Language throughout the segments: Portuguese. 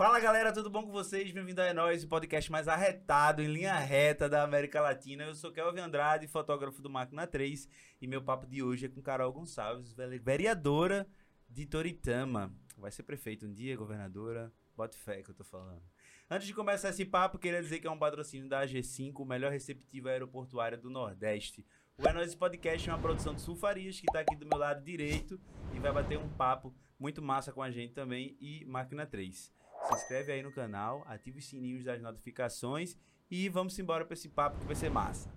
Fala galera, tudo bom com vocês? Bem-vindo a É Nóis, o podcast mais arretado, em linha reta da América Latina. Eu sou Kelvin Andrade, fotógrafo do Máquina 3, e meu papo de hoje é com Carol Gonçalves, vereadora de Toritama. Vai ser prefeito um dia, governadora. Bote fé que eu tô falando. Antes de começar esse papo, queria dizer que é um patrocínio da AG5, o melhor receptivo aeroportuário do Nordeste. O É Nóis Podcast é uma produção de Sulfarias, que tá aqui do meu lado direito e vai bater um papo muito massa com a gente também e Máquina 3. Se inscreve aí no canal, ativa os sininhos das notificações e vamos embora para esse papo que vai ser massa.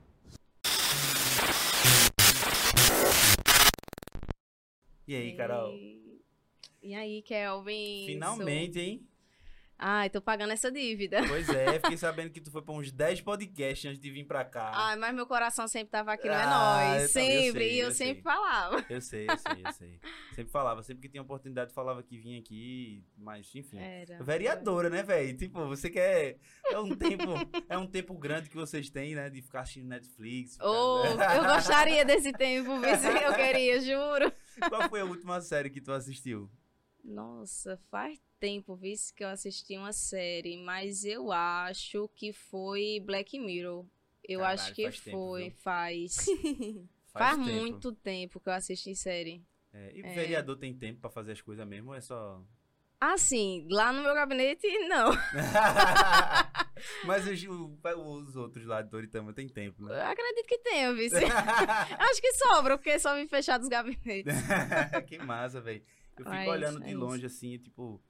E aí, Carol? E aí, Kelvin? Finalmente, hein? Ai, tô pagando essa dívida. Pois é, fiquei sabendo que tu foi pra uns 10 podcasts antes de vir pra cá. Ai, mas meu coração sempre tava aqui, não é Ah, nós. também, eu Sempre. sei, e eu, eu sempre sei. falava. Eu sei, eu sei, eu sei. Sempre falava, sempre que tinha oportunidade falava que vinha aqui, mas enfim. Era. Vereadora, né, velho? Tipo, você quer. É um tempo. é um tempo grande que vocês têm, né? De ficar assistindo Netflix. ficar- Oh, eu gostaria desse tempo, se eu queria, juro. Qual foi a última série que tu assistiu? Nossa, faz tempo, visto que eu assisti uma série, mas eu acho que foi Black Mirror. Eu Caralho, acho que faz tempo, foi, viu? faz. Faz, tempo. muito tempo que eu assisti série. É, e É. vereador tem tempo pra fazer as coisas mesmo ou é só. Assim, lá no meu gabinete, não. mas os, os outros lá de Doritama tem tempo, Eu né? acredito que tenha, vice. Acho que sobra, porque só me fechar dos gabinetes. que massa, velho. Eu fico Mas olhando é de isso. longe assim, e, tipo,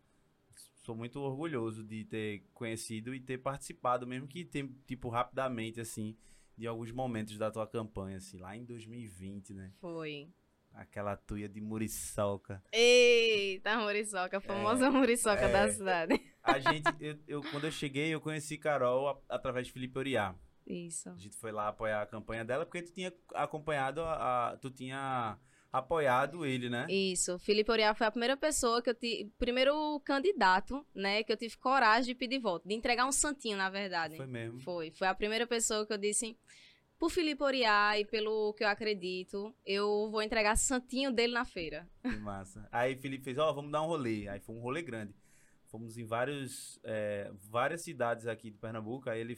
sou muito orgulhoso de ter conhecido e ter participado, mesmo que tipo, rapidamente, assim, de alguns momentos da tua campanha, assim, lá em 2020, né? Foi. Aquela tuia de muriçoca. Eita, Muriçoca, a famosa Muriçoca é. da cidade. A gente, eu, eu- quando eu cheguei, eu conheci Carol a- através de Felipe Oriá. Isso. A gente foi lá apoiar a campanha dela, porque tu tinha acompanhado, a, a- tu tinha apoiado ele, né? Isso. Felipe Oriá foi a primeira pessoa que eu tive. Primeiro candidato, né? Que eu tive coragem de pedir voto. De entregar um santinho, na verdade. Foi mesmo. Foi. Foi a primeira pessoa que eu disse. Por Felipe Oriá e pelo que eu acredito, eu vou entregar santinho dele na feira. Que massa. Aí Felipe fez, ó, vamos dar um rolê. Aí foi um rolê grande. Fomos em vários, é, várias cidades aqui de Pernambuco. Aí ele,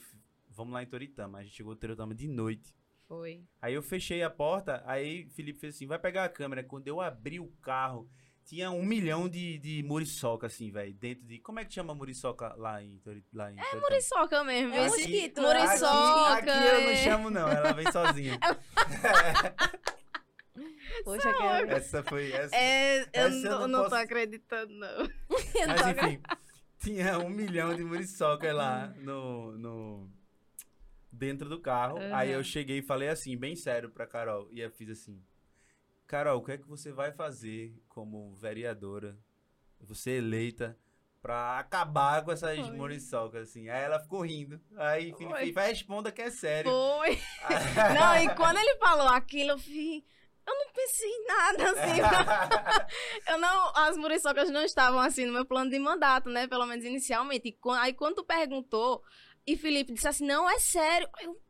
vamos lá em Toritama. A gente chegou em Toritama de noite. Foi. Aí eu fechei a porta, aí Felipe fez assim, vai pegar a câmera. Quando eu abri o carro, tinha um milhão de, de muriçoca, assim, velho, dentro de... Como é que chama muriçoca lá em, lá em Toritama? Muriçoca mesmo. É esse- mosquito, Muriçoca. Aqui, aqui eu não é. chamo não, ela vem sozinha. Poxa, Kelvin. essa foi... Essa, É, eu Essa eu não, não não tô posso- acreditando, não. Mas enfim, tinha um milhão de muriçoca lá no, no dentro do carro. Aí eu cheguei e falei assim, bem sério pra Carol. E eu fiz assim: Carol, o que é que você vai fazer como vereadora, você eleita, pra acabar com essas Foi. muriçocas, assim? Aí ela ficou rindo. Aí Felipe vai, responda que é sério. Foi. Não, e quando ele falou aquilo, eu vi. Eu não pensei em nada, assim. eu não, as muriçocas não estavam, assim, no meu plano de mandato, né? Pelo menos inicialmente. E aí, quando tu perguntou, e Felipe disse assim, não, é sério. Eu,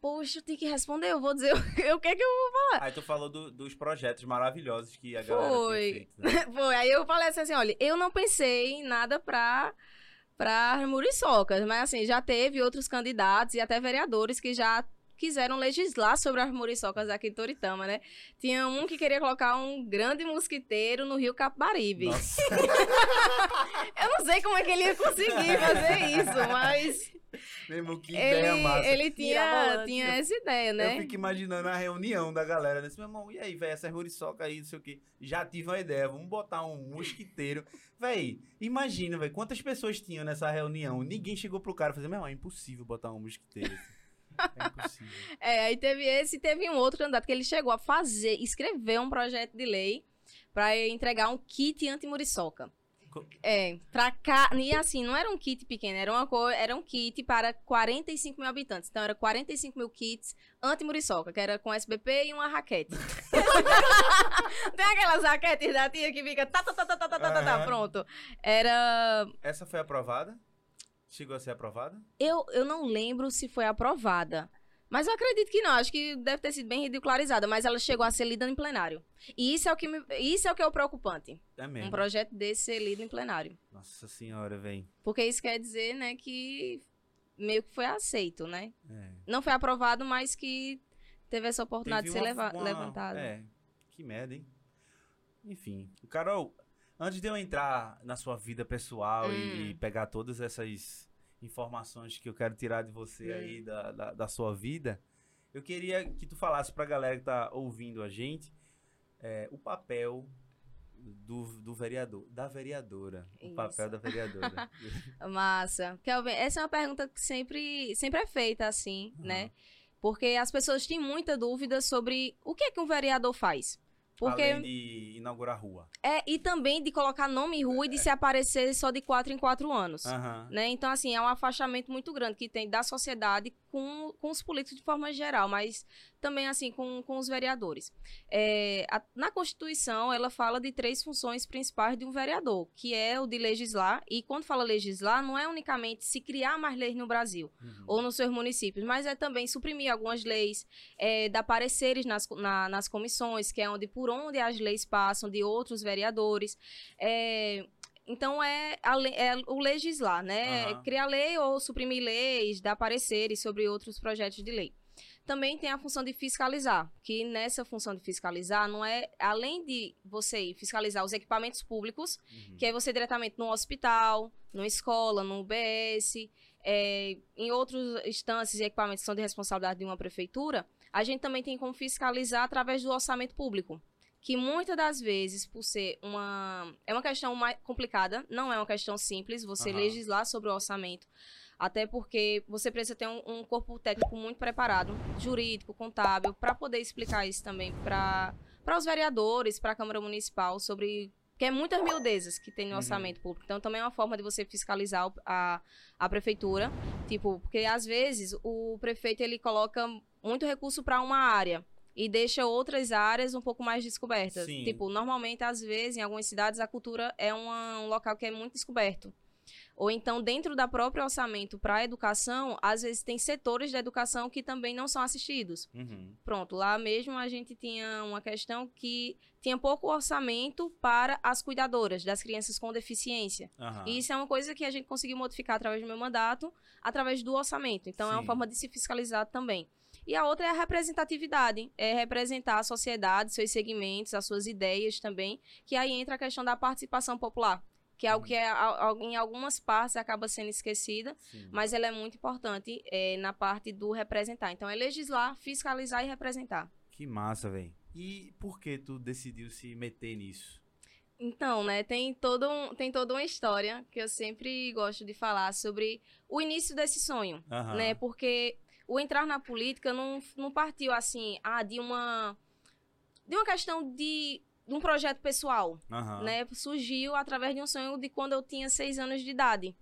poxa, eu tenho que responder, eu vou dizer o que é que eu Aí tu falou do- dos projetos maravilhosos que a galera Foi. feito. né? Foi, aí eu falei assim, assim, olha, eu não pensei em nada pra, pra muriçocas, mas assim, já teve outros candidatos e até vereadores que já quiseram legislar sobre as muriçocas aqui em Toritama, né? Tinha um que queria colocar um grande mosquiteiro no rio Capibaribe. Eu não sei como é que ele ia conseguir fazer isso, mas mesmo que ideia ele, massa. ele tinha, tinha essa ideia, né? Eu fico imaginando a reunião da galera, nesse meu irmão, e aí, velho, essas muriçoca aí, não sei o quê. Já tive uma ideia, vamos botar um mosquiteiro. Véi, imagina, velho, quantas pessoas tinham nessa reunião. Ninguém chegou pro cara e falou, meu irmão, é impossível botar um mosquiteiro. É impossível. É, aí teve esse e teve um outro candidato que ele chegou a fazer, escrever um projeto de lei pra entregar um kit anti-muriçoca. Co- É, pra cá. E assim, não era um kit pequeno, era, uma co... era um kit para 45 mil habitantes. Então, era 45 mil kits anti-muriçoca, que era com SBP e uma raquete. Tem aquelas raquetes da tia que fica. Tá, tá, tá, tá, tá, tá, tá, tá, Aham. pronto. Era. Essa foi aprovada? Chegou a ser aprovada? Eu, eu não lembro se foi aprovada. Mas eu acredito que não, acho que deve ter sido bem ridicularizada, mas ela chegou a ser lida em plenário. E isso é o que, me, isso é, o que é o preocupante. É mesmo. Um projeto desse ser lido em plenário. Nossa senhora, velho. Porque isso quer dizer, né, que meio que foi aceito, né? É. Não foi aprovado, mas que teve essa oportunidade Teve de ser uma- leva- uma- levantado. É, que merda, hein? Enfim, Carol, antes de eu entrar na sua vida pessoal Hum. e, e pegar todas essas informações que eu quero tirar de você Hum. aí da, da, da sua vida, eu queria que tu falasse pra galera que tá ouvindo a gente é, o papel do, do vereador, da vereadora. O Isso. papel da vereadora. Massa. Kelvin, essa é uma pergunta que sempre, sempre é feita assim, Uhum. né? Porque as pessoas têm muita dúvida sobre o que é que um vereador faz. Porque Além de inaugurar rua. é e também de colocar nome em rua e de se aparecer só de quatro em quatro anos. Aham. Né? Então, assim, é um afastamento muito grande que tem da sociedade com, com os políticos de forma geral, mas também, assim, com, com os vereadores. É, a- na Constituição, ela fala de três funções principais de um vereador, que é o de legislar, e quando fala legislar, não é unicamente se criar mais leis no Brasil, Uhum. ou nos seus municípios, mas é também suprimir algumas leis, é, dar pareceres nas, na- nas comissões, que é onde por onde as leis passam de outros vereadores. É, então é, a é o legislar, né? Aham. Criar lei ou suprimir leis, dar pareceres sobre outros projetos de lei. Também tem a função de fiscalizar, que nessa função de fiscalizar não é além de você fiscalizar os equipamentos públicos, Uhum. que é você diretamente no hospital, numa escola, no UBS, é, em outras instâncias e equipamentos que são de responsabilidade de uma prefeitura, a gente também tem como fiscalizar através do orçamento público. Que muitas das vezes, por ser uma. É uma questão mais complicada, não é uma questão simples você Aham. legislar sobre o orçamento. Até porque você precisa ter um, um corpo técnico muito preparado, jurídico, contábil, para poder explicar isso também para os vereadores, para a Câmara Municipal, sobre que é muitas miudezas que tem no Uhum. orçamento público. Então, também é uma forma de você fiscalizar a, a prefeitura. Tipo, porque às vezes o prefeito ele coloca muito recurso para uma área e deixa outras áreas um pouco mais descobertas. Sim. Tipo, normalmente, às vezes, em algumas cidades, a cultura é uma- um local que é muito descoberto. Ou então, dentro da própria orçamento para a educação, às vezes tem setores da educação que também não são assistidos. Uhum. Pronto, lá mesmo a gente tinha uma questão que tinha pouco orçamento para as cuidadoras das crianças com deficiência. Aham. E isso é uma coisa que a gente conseguiu modificar através do meu mandato, através do orçamento. Então, é uma Sim. forma de se fiscalizar também. E a outra é a representatividade, é representar a sociedade, seus segmentos, as suas ideias também, que aí entra a questão da participação popular, que é algo Uhum. que é, a- em algumas partes acaba sendo esquecida, Sim. mas ela é muito importante é, na parte do representar. Então, é legislar, fiscalizar e representar. Que massa, velho. E por que tu decidiu se meter nisso? Então, né, tem, todo um, tem toda uma história que eu sempre gosto de falar sobre o início desse sonho, né? Porque o entrar na política não, não partiu assim, ah, de uma de uma questão de, de um projeto pessoal, Aham. né? Surgiu através de um sonho de quando eu tinha seis anos de idade,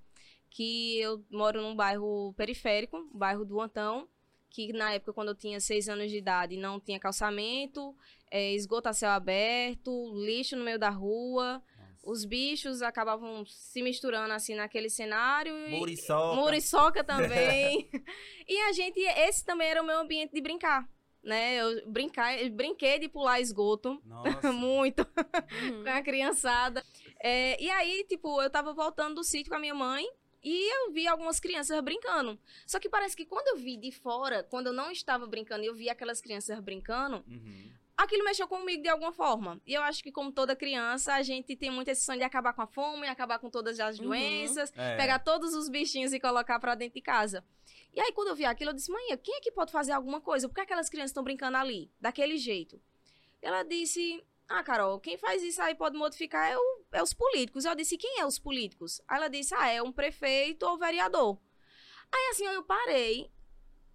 que eu moro num bairro periférico, bairro do Antão, que na época quando eu tinha seis anos de idade não tinha calçamento, é, esgoto a céu aberto, lixo no meio da rua. Os bichos acabavam se misturando assim naquele cenário. e- Muriçoca. Muriçoca também. e a gente, esse também era o meu ambiente de brincar. Né? Eu brincar, eu brinquei de pular esgoto Nossa. muito Uhum. com a criançada. É, e aí, tipo, eu tava voltando do sítio com a minha mãe e eu vi algumas crianças brincando. Só que parece que quando eu vi de fora, quando eu não estava brincando e eu vi aquelas crianças brincando, Uhum. Aquilo mexeu comigo de alguma forma. E eu acho que, como toda criança, a gente tem muito esse sonho de acabar com a fome, acabar com todas as Uhum. doenças, É. pegar todos os bichinhos e colocar pra dentro de casa. E aí, quando eu vi aquilo, eu disse, mãe, quem é que pode fazer alguma coisa? Por que aquelas crianças estão brincando ali, daquele jeito? Ela disse, ah, Carol, quem faz isso aí pode modificar é, o- é os políticos. Eu disse, quem é os políticos? Aí ela disse, ah, é um prefeito ou vereador. Aí, assim, eu parei.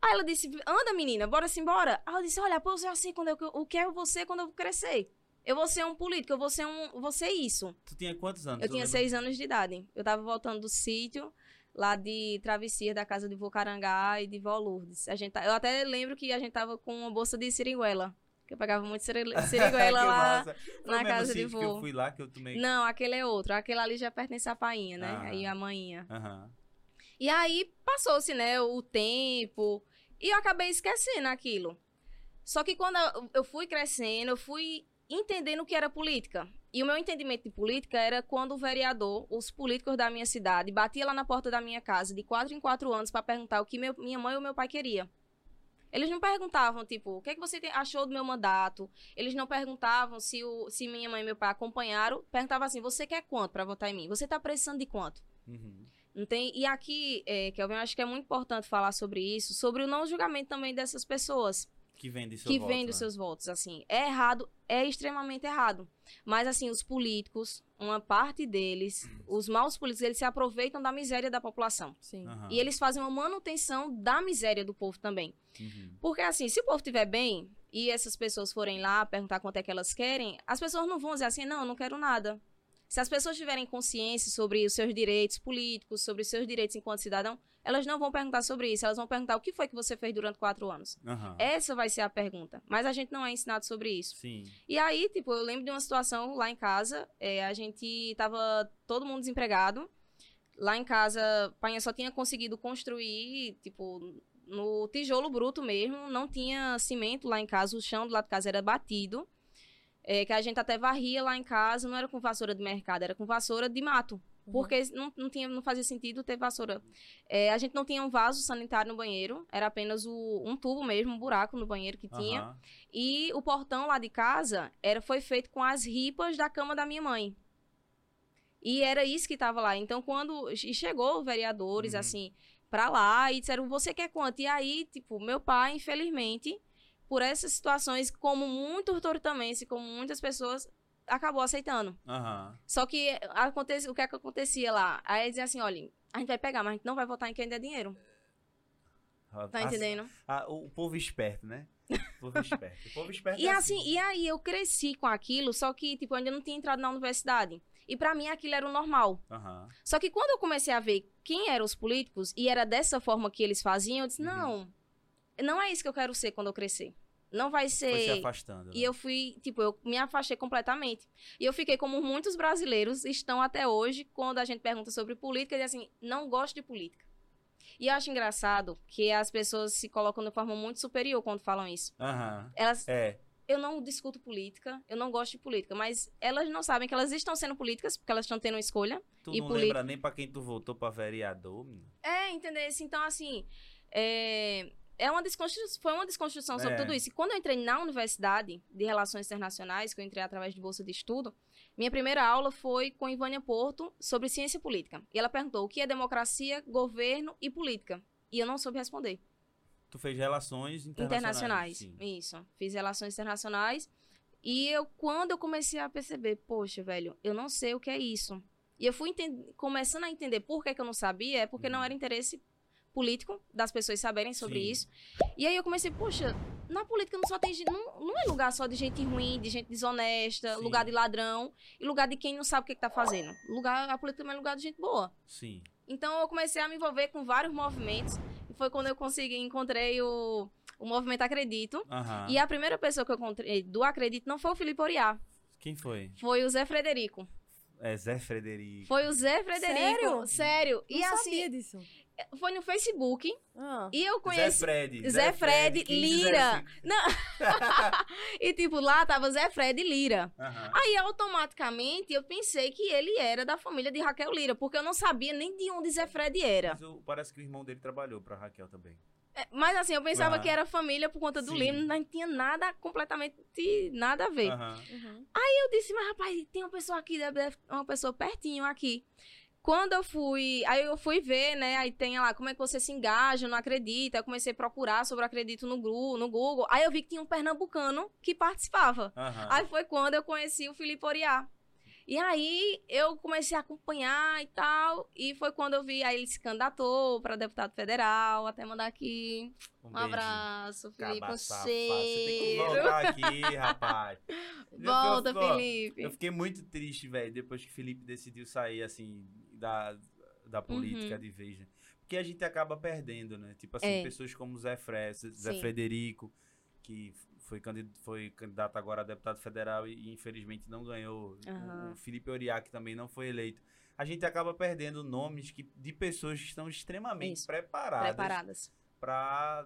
Aí ela disse, anda, menina, bora se embora. Aí eu disse, olha, pô, eu já sei quando eu, o que vou ser quando eu crescer. Eu vou ser um político, eu vou ser, um, vou ser isso. Tu tinha quantos anos? Eu tinha lembra? seis anos de idade. Eu tava voltando do sítio, lá de travessia da casa de vô Carangá e de vó Lourdes. A gente, tá- eu até lembro que a gente tava com uma bolsa de siriguela. Que eu pegava muito Que lá. na casa de sítio que eu vô. fui lá que eu tomei. Não, aquele é outro. Aquele ali já pertence à painha, né? Ah. Aí a maninha. Aham. E aí passou-se, né, o tempo. E eu acabei esquecendo aquilo. Só que quando eu- fui crescendo, eu fui entendendo o que era política. E o meu entendimento de política era quando o vereador, os políticos da minha cidade, batia lá na porta da minha casa de quatro em quatro anos para perguntar o que meu- minha mãe ou meu pai queria. Eles não perguntavam, tipo, o que, é que você achou do meu mandato? Eles não perguntavam se, o, se minha mãe e meu pai acompanharam. Perguntavam assim, você quer quanto para votar em mim? Você tá precisando de quanto? Uhum. Não tem... E aqui, é, Kelvin, eu acho que é muito importante falar sobre isso, sobre o não julgamento também dessas pessoas Que vende seu que voto, vende né? os seus votos, assim. É errado, é extremamente errado. Mas, assim, os políticos, uma parte deles, os maus políticos, eles se aproveitam da miséria da população. Sim. Aham. E eles fazem uma manutenção da miséria do povo também. Uhum. Porque, assim, se o povo estiver bem e essas pessoas forem lá perguntar quanto é que elas querem, as pessoas não vão dizer assim, não, eu não quero nada. Se as pessoas tiverem consciência sobre os seus direitos políticos, sobre os seus direitos enquanto cidadão, elas não vão perguntar sobre isso. Elas vão perguntar o que foi que você fez durante quatro anos. Aham. Essa vai ser a pergunta. Mas a gente não é ensinado sobre isso. Sim. E aí, tipo, eu lembro de uma situação lá em casa. é, a gente tava todo mundo desempregado. Lá em casa, Painha só tinha conseguido construir, tipo, no tijolo bruto mesmo. Não tinha cimento lá em casa. O chão do lado de casa era batido. É, que a gente até varria lá em casa. Não era com vassoura de mercado, era com vassoura de mato. Porque não, não, tinha, não fazia sentido ter vassoura. É, a gente não tinha um vaso sanitário no banheiro. Era apenas o- um tubo mesmo, um buraco no banheiro que tinha. Aham. E o portão lá de casa era, foi feito com as ripas da cama da minha mãe. E era isso que tava lá. Então, quando. E chegou vereadores, Uhum. assim, pra lá e disseram: você quer quanto? E aí, tipo, meu pai, infelizmente, por essas situações, como muito tortamense, como muitas pessoas, acabou aceitando. Aham. Só que acontece, o que é que acontecia lá? Aí dizia assim: olha, a gente vai pegar, mas a gente não vai votar em quem der dinheiro. Tá Ah, entendendo? ah, o povo esperto, né? O povo esperto. O povo esperto E é assim, e aí eu cresci com aquilo, só que, tipo, eu ainda não tinha entrado na universidade. E pra mim aquilo era o normal. Aham. Só que quando eu comecei a ver quem eram os políticos e era dessa forma que eles faziam, eu disse: Uhum. não, não é isso que eu quero ser quando eu crescer. Não vai Foi se ser. afastando. E né? eu fui, tipo, eu me afastei completamente. E eu fiquei como muitos brasileiros estão até hoje, quando a gente pergunta sobre política, e assim, não gosto de política. E eu acho engraçado que as pessoas se colocam de forma muito superior quando falam isso. Aham. Elas, É. eu não discuto política, eu não gosto de política, mas elas não sabem que elas estão sendo políticas, porque elas estão tendo uma escolha. Tu E não política- lembra nem pra quem tu votou pra vereador, menino? É, entendeu? Então, assim, é, é uma foi uma desconstrução sobre É. tudo isso. E quando eu entrei na Universidade de Relações Internacionais, que eu entrei através de bolsa de estudo, minha primeira aula foi com Ivânia Porto sobre ciência política. E ela perguntou o que é democracia, governo e política. E eu não soube responder. Tu fez relações internacionais. internacionais. Isso. Fiz relações internacionais. E eu, quando eu comecei a perceber, poxa, velho, eu não sei o que é isso. E eu fui começando a entender por que, que eu não sabia, é porque não Uhum. era interesse político das pessoas saberem sobre Sim. isso. E aí eu comecei, poxa, na política não só tem gente, não, não é lugar só de gente ruim, de gente desonesta, Sim. lugar de ladrão e lugar de quem não sabe o que, que tá fazendo. Lugar, a política também é lugar de gente boa. Sim. Então eu comecei a me envolver com vários movimentos. E foi quando eu consegui, encontrei o, o movimento Acredito. Aham. E a primeira pessoa que eu encontrei do Acredito não foi o Felipe Oriá, Quem foi? foi o Zé Frederico. É Zé Frederico. Foi o Zé Frederico. Sério? Sério. Não E assim, sabia disso. Foi no Facebook. Ah. E eu Zé conheci. Fred. Zé Fred 1505. Lira. E tipo, lá tava Zé Fred Lira. Aham. Aí automaticamente eu pensei que ele era da família de Raquel Lira, porque eu não sabia nem de onde Zé Fred era. Mas o- parece que o irmão dele trabalhou pra Raquel também. É, Mas assim, eu pensava Ah. que era família por conta do Sim. Lima, não tinha nada, completamente nada a ver. Uhum. Eu disse, mas rapaz, tem uma pessoa aqui, deve deve- uma pessoa pertinho aqui. Quando eu fui, aí eu fui ver, né, aí tem lá, como é que você se engaja, não acredita, eu comecei a procurar sobre o acredito no, Gru- no Google, aí eu vi que tinha um pernambucano que participava. Aham. Aí foi quando eu conheci o Felipe Oriá. E aí eu comecei a acompanhar e tal, e foi quando eu vi, aí ele se candidatou para deputado federal, até mandar aqui um, beijo. abraço, Felipe, Caba um safado. Você tem que voltar aqui, rapaz. Volta, Eu- ó, Felipe. Eu fiquei muito triste, velho, depois que o Felipe decidiu sair, assim, da, da Uhum. política de vez. né? Porque a gente acaba perdendo, né? Tipo assim, É. pessoas como Zé, Fre Zé. Frederico, que foi, candid foi candidato agora a deputado federal e, e, infelizmente não ganhou. O- Aham. O, Felipe Oriac também não foi eleito. A gente acaba perdendo nomes que, de pessoas que estão extremamente Isso. preparadas Preparadas. para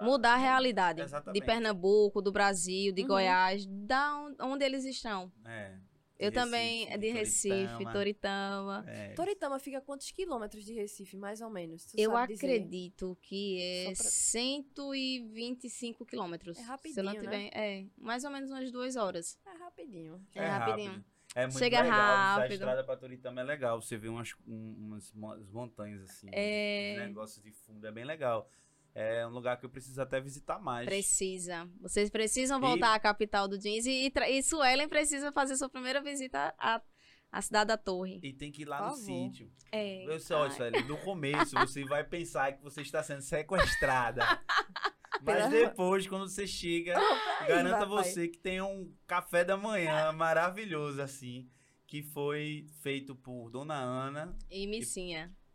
mudar a realidade Exatamente. de Pernambuco, do Brasil, de Uhum. Goiás, da on- onde eles estão. É. Eu também, é de Recife, Toritama. Toritama. É. Toritama fica a quantos quilômetros de Recife, mais ou menos? Tu Eu sabe dizer? acredito que é pra- 125 quilômetros. É Se eu rapidinho, não né? tiver, É, mais ou menos umas duas horas. É rapidinho. É rapidinho. É muito Chega legal. A rápido. estrada pra Toritama é legal. Você vê umas, um- umas mo- as montanhas assim. É. Os negócios de fundo. É bem legal. É um lugar que eu preciso até visitar mais. Precisa. Vocês precisam E- voltar à capital do jeans e, e, e Suelen precisa fazer sua primeira visita à, à cidade da Torre. E tem que ir lá Por no favor. sítio. É. Eu sei, olha, Sueli, no começo você vai pensar que você está sendo sequestrada. Mas depois, quando você chega, garanta você que tem um café da manhã maravilhoso, assim, que foi feito por Dona Ana E Missinha. e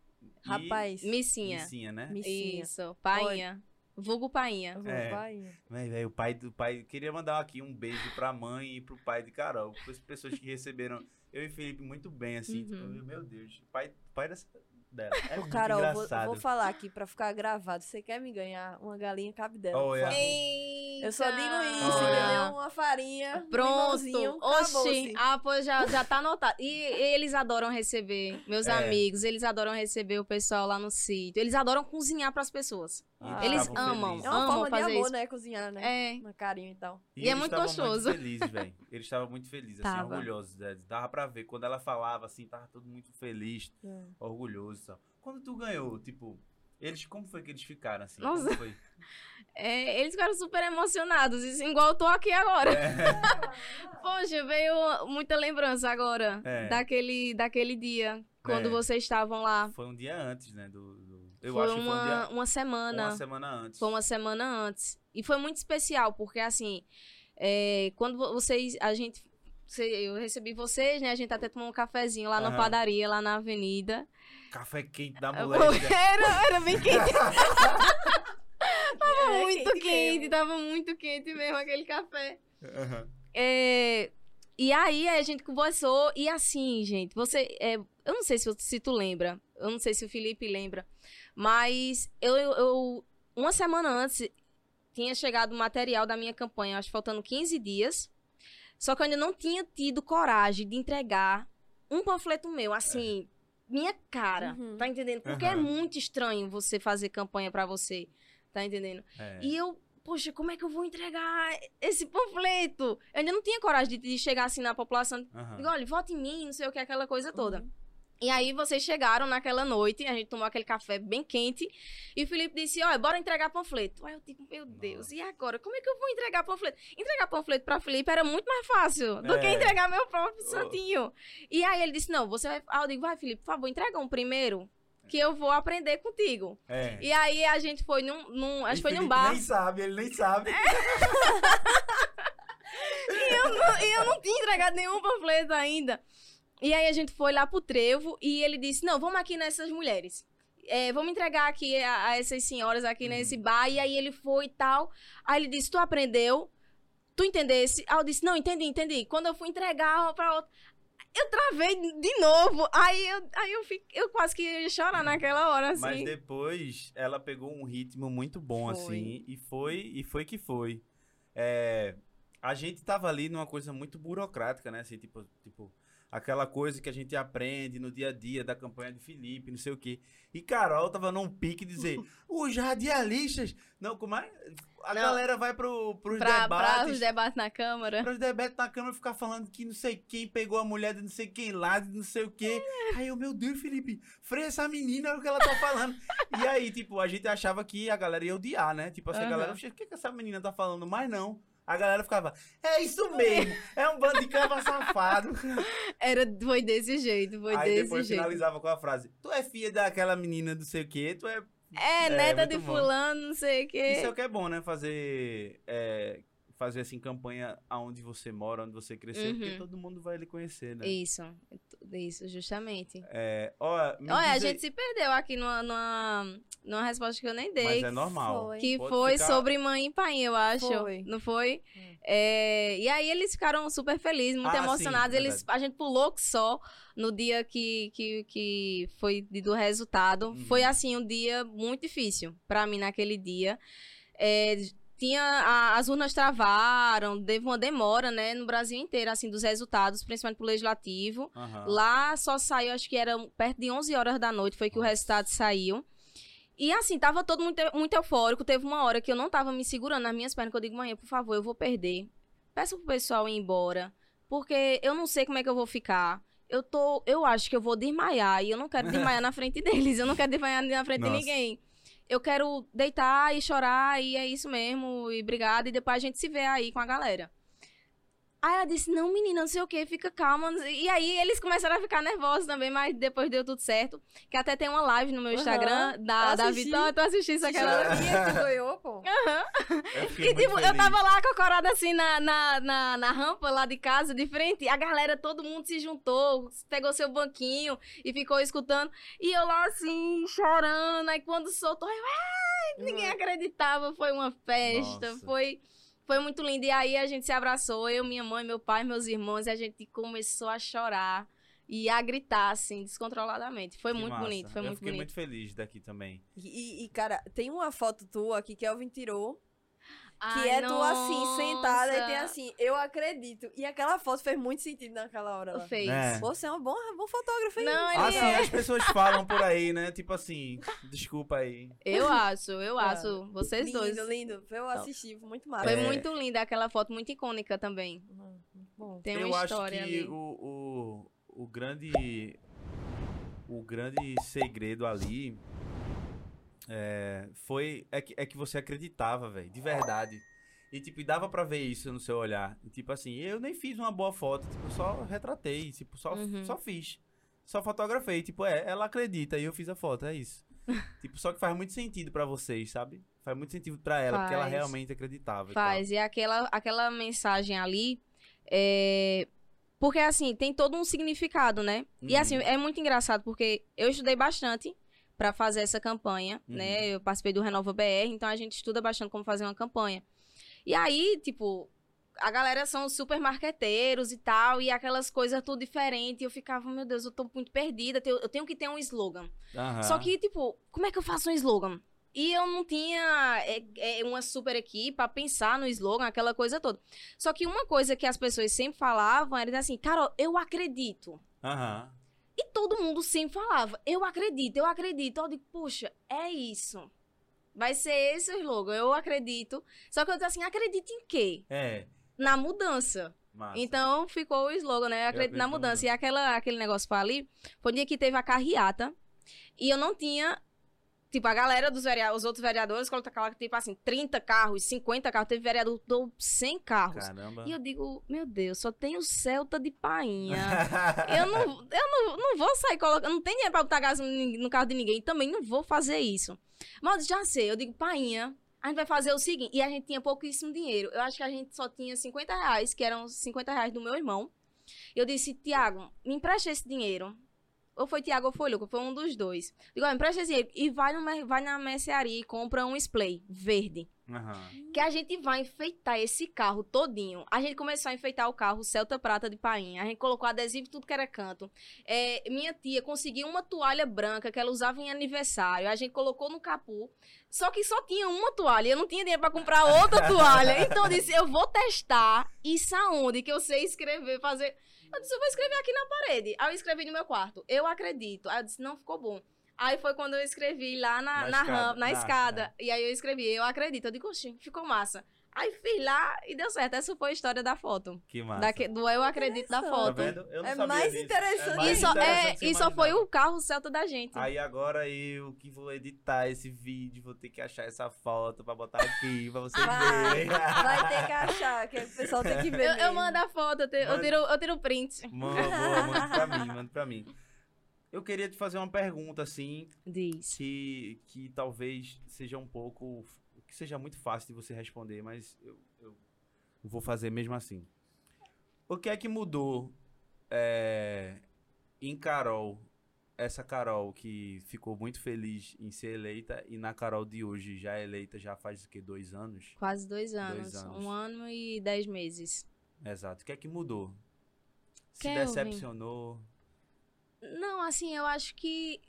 Rapaz. Missinha. Missinha, né? Missinha. Isso. Painha. Vulgo Painha. Vou, É. vai. Mas, velho, o pai do pai. Queria mandar aqui um beijo pra mãe e pro pai de Carol. As pessoas que receberam eu e Felipe muito bem, assim. Uhum. Tipo, meu Deus, pai, o pai dessa, dela. É Ô, Carol, vou, engraçado. vou falar aqui pra ficar gravado. Você quer me ganhar uma galinha por Olha. favor? Eita. Eu só digo isso, Olha. entendeu? Uma farinha, Pronto. Oxi. Ah, pois já, já tá anotado. E eles adoram receber, meus É. amigos, eles adoram receber o pessoal lá no sítio. Eles adoram cozinhar pras pessoas. E Eles amam. felizes. É uma Amo forma de amor, isso. né? Cozinhar, né? É. Um carinho e tal. E é eles muito estavam gostoso. muito felizes, velho. Eles estavam muito felizes, assim, Tava. orgulhosos. Né? Dava pra ver. Quando ela falava, assim, tava todo muito feliz, É. orgulhoso e tal. Quando tu ganhou, tipo, eles, como foi que eles ficaram, assim? Nossa. Como foi? É, eles ficaram super emocionados, isso, igual eu tô aqui agora. É, Poxa, veio muita lembrança agora É. daquele, daquele dia, quando É. vocês estavam lá. foi um dia antes, né? Do- eu foi acho que foi um uma, dia... uma semana. Uma semana antes. Foi uma semana antes. E foi muito especial, porque assim, é, quando vo- vocês, a gente, eu recebi vocês, né? A gente até tomou um cafezinho lá na Aham. padaria, lá na avenida. Café quente da moleque. Era, era bem quente, É, muito quente quente, tava muito quente mesmo aquele café. Aham. É, e aí a gente conversou, e assim, gente, você. é, eu não sei se, se tu lembra, eu não sei se o Felipe lembra, mas eu, eu- uma semana antes tinha chegado o material da minha campanha, acho que faltando 15 dias. Só que eu ainda não tinha tido coragem de entregar um panfleto meu, assim, minha cara. Uhum. Tá entendendo? Porque é Aham. muito estranho você fazer campanha pra você. Tá entendendo? É. E eu, poxa, como é que eu vou entregar esse panfleto? Eu ainda não tinha coragem de, de chegar assim na população. Aham. Digo, olha, vote em mim, não sei o que, aquela coisa toda. Uhum. E aí vocês chegaram naquela noite, a gente tomou aquele café bem quente, e o Felipe disse, olha, bora entregar panfleto. Aí eu digo, meu Deus, Nossa. e agora? Como é que eu vou entregar panfleto? Entregar panfleto pra Felipe era muito mais fácil do que É. entregar meu próprio Oh. santinho. E aí ele disse, não, você vai... Aí eu digo, vai, Felipe, por favor, entrega um primeiro, que eu vou aprender contigo. É. E aí a gente foi num, num acho que foi num bar. nem sabe, ele nem sabe. E eu, não, e eu não tinha entregado nenhum panfleto ainda. E aí a gente foi lá pro trevo e ele disse: Não, vamos aqui nessas mulheres. É, vamos entregar aqui a, a essas senhoras aqui Uhum. nesse bar. E aí ele foi e tal. Aí ele disse: Tu aprendeu? Tu entendesse? Aí eu disse: Não, entendi, entendi. Quando eu fui entregar pra outra. Eu travei de novo. Aí eu, aí eu, eu quase que ia chorar naquela hora, assim. Mas depois ela pegou um ritmo muito bom, Foi. assim, e foi, e foi que foi. É, a gente tava ali numa coisa muito burocrática, né? Assim, tipo, tipo, aquela coisa que a gente aprende no dia a dia da campanha de Felipe, não sei o quê. E Carol tava num pique dizer, os radialistas. Não, como é? A Não. galera vai pro, pros pra, pra debates. os debates na Câmara. Para os debates na Câmara ficar falando que não sei quem pegou a mulher de não sei quem lá, de não sei o quê. Aí eu, meu Deus, Felipe, freia essa menina, olha o que ela tá falando. e aí, tipo, a gente achava que a galera ia odiar, né? Tipo, essa Aham. galera, "Oxe, o que, que essa menina tá falando? Mas não. A galera ficava, é isso mesmo, é um bando de cava safado. Era, foi desse jeito, foi aí desse depois jeito. finalizava com a frase, tu é filha daquela menina não sei o quê, tu é... É, É, neta de bom. fulano, não sei o quê. Isso é o que é bom, né? Fazer... é, Fazer assim campanha aonde você mora, onde você cresceu, porque Uhum. todo mundo vai lhe conhecer, né? Isso, isso, justamente. É, ó, Olha, a gente se perdeu aqui numa, numa, numa resposta que eu nem dei. Mas é normal. Foi. Que Pode foi ficar- sobre mãe e pai, eu acho. Foi. Não foi? Hum. É, e aí eles ficaram super felizes, muito Ah, sim, emocionados. eles, verdade. a gente pulou que só no dia que, que, que foi do resultado. Uhum. Foi assim, um dia muito difícil pra mim naquele dia. é, tinha a- as urnas travaram, teve uma demora, né, no Brasil inteiro, assim, dos resultados, principalmente pro legislativo. Aham. Lá só saiu, acho que era perto de 11 horas da noite, foi que o resultado saiu. E assim, tava todo muito, muito eufórico. Teve uma hora que eu não tava me segurando nas minhas pernas, que eu digo, mãe, por favor, eu vou perder. Peço pro pessoal ir embora, porque eu não sei como é que eu vou ficar. Eu tô, eu acho que eu vou desmaiar e eu não quero desmaiar na frente deles, eu não quero desmaiar na frente Nossa. de ninguém. Eu quero deitar e chorar e é isso mesmo, e obrigada, e depois a gente se vê aí com a galera. Aí ela disse, não, menina, não sei o que, fica calma. E aí eles começaram a ficar nervosos também, mas depois deu tudo certo. Que até tem uma live no meu. Instagram da, Eu da assisti. Vitória, tu assististe aquela Aquela que ganhou, pô. Fiquei E tipo, eu tava lá cocorada assim na, na, na, na rampa lá de casa, de frente, e a galera, todo mundo se juntou, pegou seu banquinho e ficou escutando. E eu lá assim, chorando, aí quando soltou, eu, ai, ninguém acreditava, foi uma festa, Nossa. foi... Foi muito lindo. E aí a gente se abraçou, eu, minha mãe, meu pai, meus irmãos, e a gente começou a chorar e a gritar, assim, descontroladamente. Foi Que muito massa. bonito, foi eu muito fiquei bonito. muito feliz daqui também. E, e, cara, tem uma foto tua aqui que Elvin tirou, que Ai, é tu assim, nossa. sentada, e tem assim, eu acredito. E aquela foto fez muito sentido naquela hora lá. Fez. É. Você é um bom, bom fotógrafo, hein? Não, ele Assim, é. as pessoas falam por aí, né? Tipo assim, desculpa aí. Eu acho, eu Ah, acho. Vocês lindo, dois. lindo. Eu assisti, foi muito massa. Foi É. muito linda aquela foto, muito icônica também. Bom. Tem eu uma acho história que ali. o, o, o grande o grande segredo ali é, foi é que, é que você acreditava, velho, de verdade. E tipo, e dava pra ver isso no seu olhar. E, tipo assim, eu nem fiz uma boa foto, tipo, só retratei, tipo, só, Uhum. só fiz. Só fotografei, tipo, é, ela acredita e eu fiz a foto, é isso. tipo, só que faz muito sentido pra vocês, sabe? Faz muito sentido pra ela, porque ela Faz. realmente acreditava. e. Faz. E aquela, aquela mensagem ali. É... Porque, assim, tem todo um significado, né? E, Uhum. assim, é muito engraçado, porque eu estudei bastante pra fazer essa campanha, Uhum. né? Eu participei do Renova BR, então a gente estuda bastante como fazer uma campanha. E aí, tipo, a galera são super marqueteiros e tal, e aquelas coisas tudo diferente. Eu ficava, meu Deus, eu tô muito perdida, eu tenho- que ter um slogan. Aham. Só que, tipo, como é que eu faço um slogan? E eu não tinha é, é, uma super equipe pra pensar no slogan, aquela coisa toda. Só que uma coisa que as pessoas sempre falavam era assim, Carol, eu acredito. Aham. E todo mundo sempre falava, eu acredito, eu acredito. Eu digo, poxa, é isso. Vai ser esse o slogan, eu acredito. Só que eu disse assim, acredito em quê? É. Na mudança. Massa. Então ficou o slogan, né? Eu acredito na acredito na mudança. E aquela, aquele negócio foi ali, foi o dia que teve a carreata. E eu não tinha. Tipo, a galera dos vereadores, os outros vereadores colocaram, tipo assim, 30 carros, 50 carros. Teve vereador que deu 100 carros. Caramba. E eu digo, meu Deus, só tem o Celta de Painha. eu não, eu não, não vou sair colocando. Não tem dinheiro pra botar gás no, carro de ninguém. Também não vou fazer isso. Mas já sei, eu digo, Painha, a gente vai fazer o seguinte. E a gente tinha pouquíssimo dinheiro. Eu acho que a gente só tinha 50 reais, que eram os 50 reais do meu irmão. Eu disse, Tiago, me empresta esse dinheiro. Ou foi Tiago ou foi Lucas, foi um dos dois. Digo, me empresta dinheiro. E vai, no, vai na mercearia e compra um spray verde Aham. que a gente vai enfeitar esse carro todinho. A gente começou a enfeitar o carro Celta Prata de Painha. A gente colocou adesivo tudo que era canto. É, minha tia conseguiu uma toalha branca que ela usava em aniversário. A gente colocou no capu. Só que só tinha uma toalha. Eu não tinha dinheiro pra comprar outra toalha. Então eu disse, eu vou testar isso aonde que eu sei escrever, fazer... Eu disse, eu vou escrever aqui na parede. Aí eu escrevi no meu quarto. Eu acredito. Aí eu disse, não ficou bom. Aí foi quando eu escrevi lá na, Na na, escada, rampa, na escada. E aí eu escrevi, eu acredito. Eu digo, oxi, ficou massa. Aí fiz lá e deu certo. Essa foi a história da foto. Que massa. Daque- do eu acredito da Tá foto. vendo? Eu não É sabia mais disso. interessante mais E é, do que e só foi o carro Celta da gente. Aí agora eu que vou editar esse vídeo, vou ter que achar essa foto pra botar aqui, pra vocês Vai, verem. vai ter que achar, que o pessoal tem que ver eu, eu mando a foto, eu, te- eu Manda. tiro, eu tiro o print. Manda, boa, manda pra mim, manda pra mim. Eu queria te fazer uma pergunta, assim, Diz. que, que talvez seja um pouco. Que seja muito fácil de você responder, mas eu, eu vou fazer mesmo assim. O que é que mudou é, em Carol, essa Carol que ficou muito feliz em ser eleita, e na Carol de hoje, já eleita já faz o que? Dois anos? Quase dois anos. anos. Um ano e dez meses. Exato. O que é que mudou? Se Kelvin. decepcionou? Não, assim, eu acho que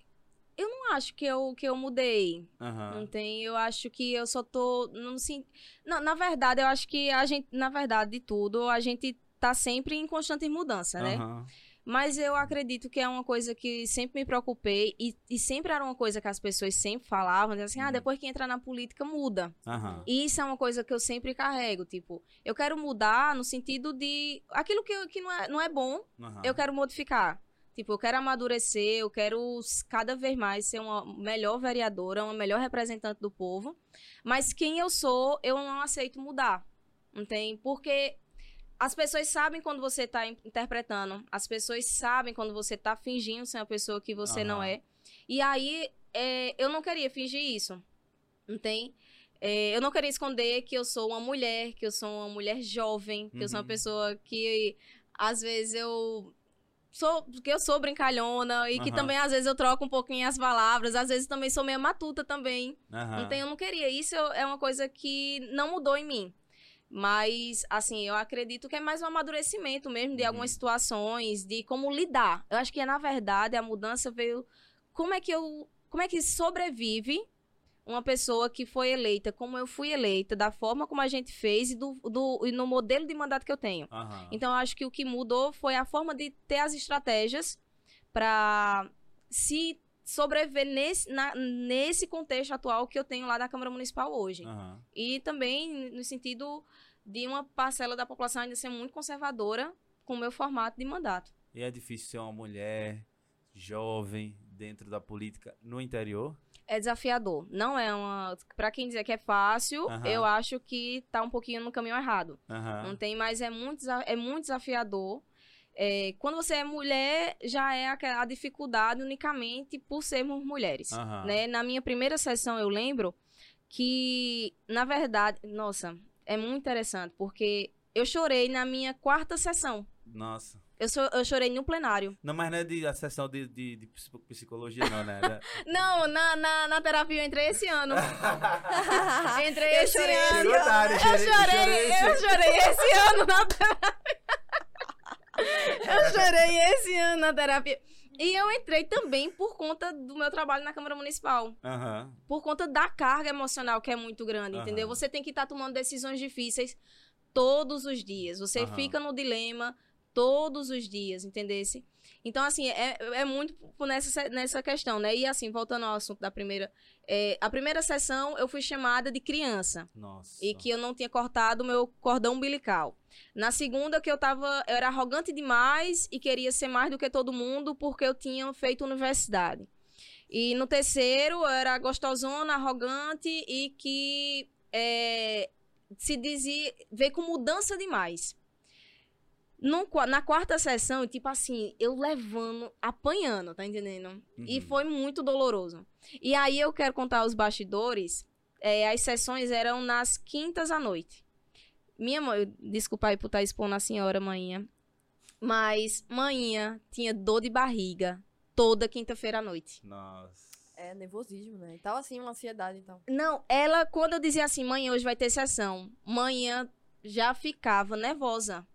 Eu não acho que eu, que eu mudei. Aham. Não tem, eu acho que eu só tô. Não, sim, não, na verdade, eu acho que a gente, na verdade, de tudo, a gente tá sempre em constante mudança, né? Aham. Mas eu acredito que é uma coisa que sempre me preocupei e, e sempre era uma coisa que as pessoas sempre falavam, assim, ah, Uhum. depois que entrar na política, muda. Aham. E isso é uma coisa que eu sempre carrego, tipo, eu quero mudar no sentido de aquilo que, que não, é, não é bom, eu quero modificar. Tipo, eu quero amadurecer, eu quero cada vez mais ser uma melhor vereadora, uma melhor representante do povo. Mas quem eu sou, eu não aceito mudar. Não tem? Porque as pessoas sabem quando você tá in- interpretando. As pessoas sabem quando você tá fingindo ser uma pessoa que você não Aham. é. E aí, é, eu não queria fingir isso. Não tem? É, eu não queria esconder que eu sou uma mulher, que eu sou uma mulher jovem, que eu sou uma Uhum. pessoa que às vezes eu sou que eu sou brincalhona e que Aham. também às vezes eu troco um pouquinho as palavras, às vezes também sou meio matuta também. Aham. Então eu não queria. Isso é uma coisa que não mudou em mim. Mas, assim, eu acredito que é mais um amadurecimento mesmo de Uhum. algumas situações, de como lidar. Eu acho que, na verdade, a mudança veio. Como é que eu. Como é que sobrevive uma pessoa que foi eleita, como eu fui eleita, da forma como a gente fez e, do, do- e no modelo de mandato que eu tenho. Aham. Então, acho que o que mudou foi a forma de ter as estratégias para se sobreviver nesse, na- nesse contexto atual que eu tenho lá da Câmara Municipal hoje. Aham. E também no sentido de uma parcela da população ainda ser muito conservadora com o meu formato de mandato. E é difícil ser uma mulher jovem dentro da política no interior? É desafiador. Não é uma. Pra quem dizer que é fácil, eu acho que tá um pouquinho no caminho errado. Não tem, mas é muito, é muito desafiador. É, quando você é mulher, já é aquela- a dificuldade unicamente por sermos mulheres. Né? Na minha primeira sessão, eu lembro que, na verdade, nossa, é muito interessante, porque eu chorei na minha quarta sessão. Nossa. Eu, so- eu chorei no plenário. Não, mas não é de a sessão de, de, de psico- psicologia, não, né? Não, na, na, na terapia eu entrei esse ano. Entrei Eu esse chorei ano. esse Eu chorei- chorei, esse- eu chorei esse ano na terapia. Eu chorei esse ano na terapia. E eu entrei também por conta do meu trabalho na Câmara Municipal. Aham. Por conta da carga emocional que é muito grande, Aham. entendeu? Você tem que estar tomando decisões difíceis todos os dias. Você Aham. fica no dilema todos os dias, entendesse? Então, assim, é, é muito nessa, nessa questão, né? E assim, voltando ao assunto da primeira. é, a primeira sessão eu fui chamada de criança Nossa. e que eu não tinha cortado o meu cordão umbilical. Na segunda, que eu tava. Eu era arrogante demais e queria ser mais do que todo mundo porque eu tinha feito universidade. E no terceiro, eu era gostosona, arrogante e que é, se dizia. veio com mudança demais. Na quarta sessão, tipo assim, eu levando, apanhando, tá entendendo? E Uhum. foi muito doloroso. E aí eu quero contar os bastidores. É, as sessões eram nas quintas à noite. Minha mãe, desculpa aí por estar expondo a senhora, manhã. Mas manhã tinha dor de barriga toda quinta-feira à noite. Nossa. É nervosismo, né? E tal assim, uma ansiedade e tal. Não, ela, quando eu dizia assim, manhã hoje vai ter sessão, manhã já ficava nervosa.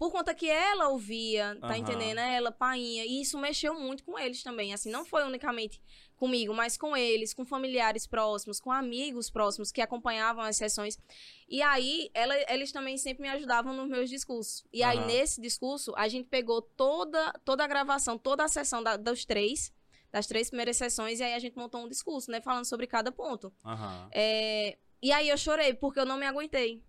Por conta que ela ouvia, tá Aham. entendendo? Ela, painha. E isso mexeu muito com eles também. Assim, não foi unicamente comigo, mas com eles, com familiares próximos, com amigos próximos que acompanhavam as sessões. E aí, ela- eles também sempre me ajudavam nos meus discursos. E aí, Aham. nesse discurso, a gente pegou toda, toda a gravação, toda a sessão da- dos três, das três primeiras sessões, e aí a gente montou um discurso, né? Falando sobre cada ponto. Aham. É, e aí eu chorei, porque eu não me aguentei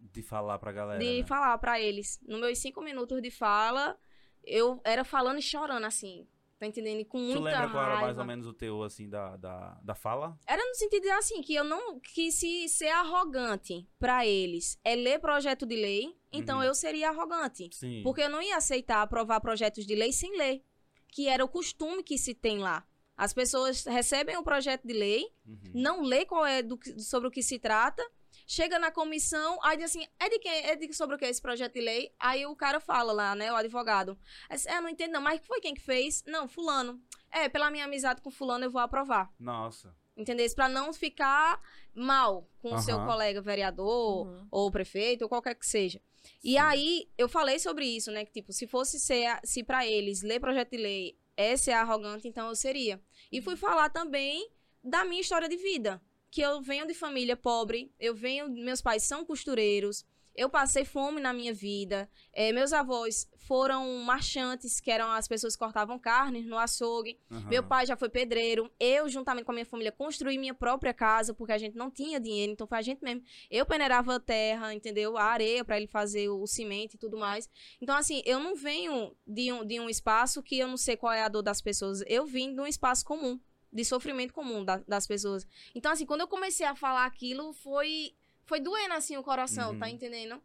De falar pra galera. de né? falar pra eles. Nos meus cinco minutos de fala, eu era falando e chorando, assim. Tá entendendo? Com muita Tu lembra qual era mais raiva. ou menos o teu, assim, da, da, da fala? Era no sentido de, assim, que eu não... Que se ser arrogante pra eles é ler projeto de lei, então Uhum. eu seria arrogante. Sim. Porque eu não ia aceitar aprovar projetos de lei sem ler. Que era o costume que se tem lá. As pessoas recebem o projeto de lei, Uhum. não lê qual é do sobre o que se trata, chega na comissão, aí diz assim, é de quem? É de sobre o que esse projeto de lei? Aí o cara fala lá, né, o advogado. Aí diz, É, não entendo não, mas foi quem que fez? Não, fulano. É, pela minha amizade com fulano eu vou aprovar. Nossa. Entendeu? Pra não ficar mal com o seu Aham. colega vereador, Uhum. ou prefeito, ou qualquer que seja. E Sim. aí, eu falei sobre isso, né? Que, tipo, se fosse ser, se pra eles ler projeto de lei essa é arrogante, então eu seria. E fui falar também da minha história de vida, que eu venho de família pobre, eu venho, meus pais são costureiros, eu passei fome na minha vida. É, meus avós foram marchantes, que eram as pessoas que cortavam carne no açougue. Aham. Meu pai já foi pedreiro. Eu, juntamente com a minha família, construí minha própria casa, porque a gente não tinha dinheiro, então foi a gente mesmo. Eu peneirava a terra, entendeu? A areia para ele fazer o, o cimento e tudo mais. Então, assim, eu não venho de um, de um espaço que eu não sei qual é a dor das pessoas. Eu vim de um espaço comum, de sofrimento comum da- das pessoas. Então, assim, quando eu comecei a falar aquilo, foi, foi doendo, assim, o coração, Uhum. tá entendendo?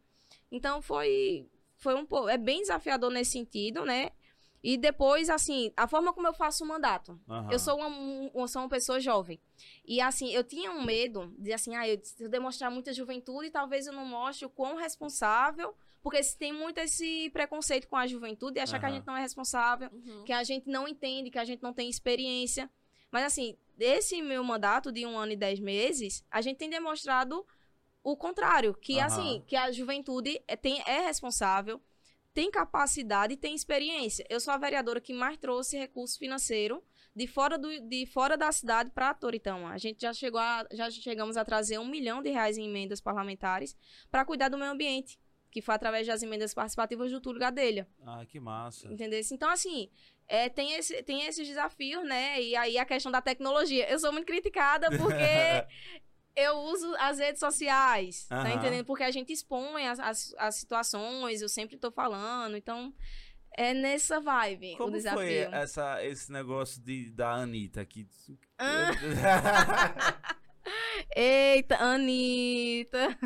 Então, foi, foi um pouco... É bem desafiador nesse sentido, né? E depois, assim, a forma como eu faço o mandato. Aham. Eu sou uma, um- eu sou uma pessoa jovem. E assim, eu tinha um medo de assim, ah, eu, se eu demonstrar muita juventude, talvez eu não mostre o quão responsável, porque se tem muito esse preconceito com a juventude e achar que a gente não é responsável, Uhum. que a gente não entende, que a gente não tem experiência. Mas assim, esse meu mandato de um ano e dez meses, a gente tem demonstrado o contrário, que Aham. assim, que a juventude é, tem, é responsável, tem capacidade e tem experiência. Eu sou a vereadora que mais trouxe recurso financeiro de fora, do, de fora da cidade para Toritama. A gente já chegou a, já chegamos a trazer um milhão de reais em emendas parlamentares para cuidar do meio ambiente, que foi através das emendas participativas do Túlio Gadelha. Ah, que massa. Entendeu? Então, assim, é, tem, esse, tem esses desafios, né? E aí a questão da tecnologia. Eu sou muito criticada porque eu uso as redes sociais, tá entendendo? Porque a gente expõe as, as, as situações, eu sempre tô falando. Então, é nessa vibe o Como desafio. foi essa, esse negócio de, da Anitta? Que... Ah. Eita, Anitta.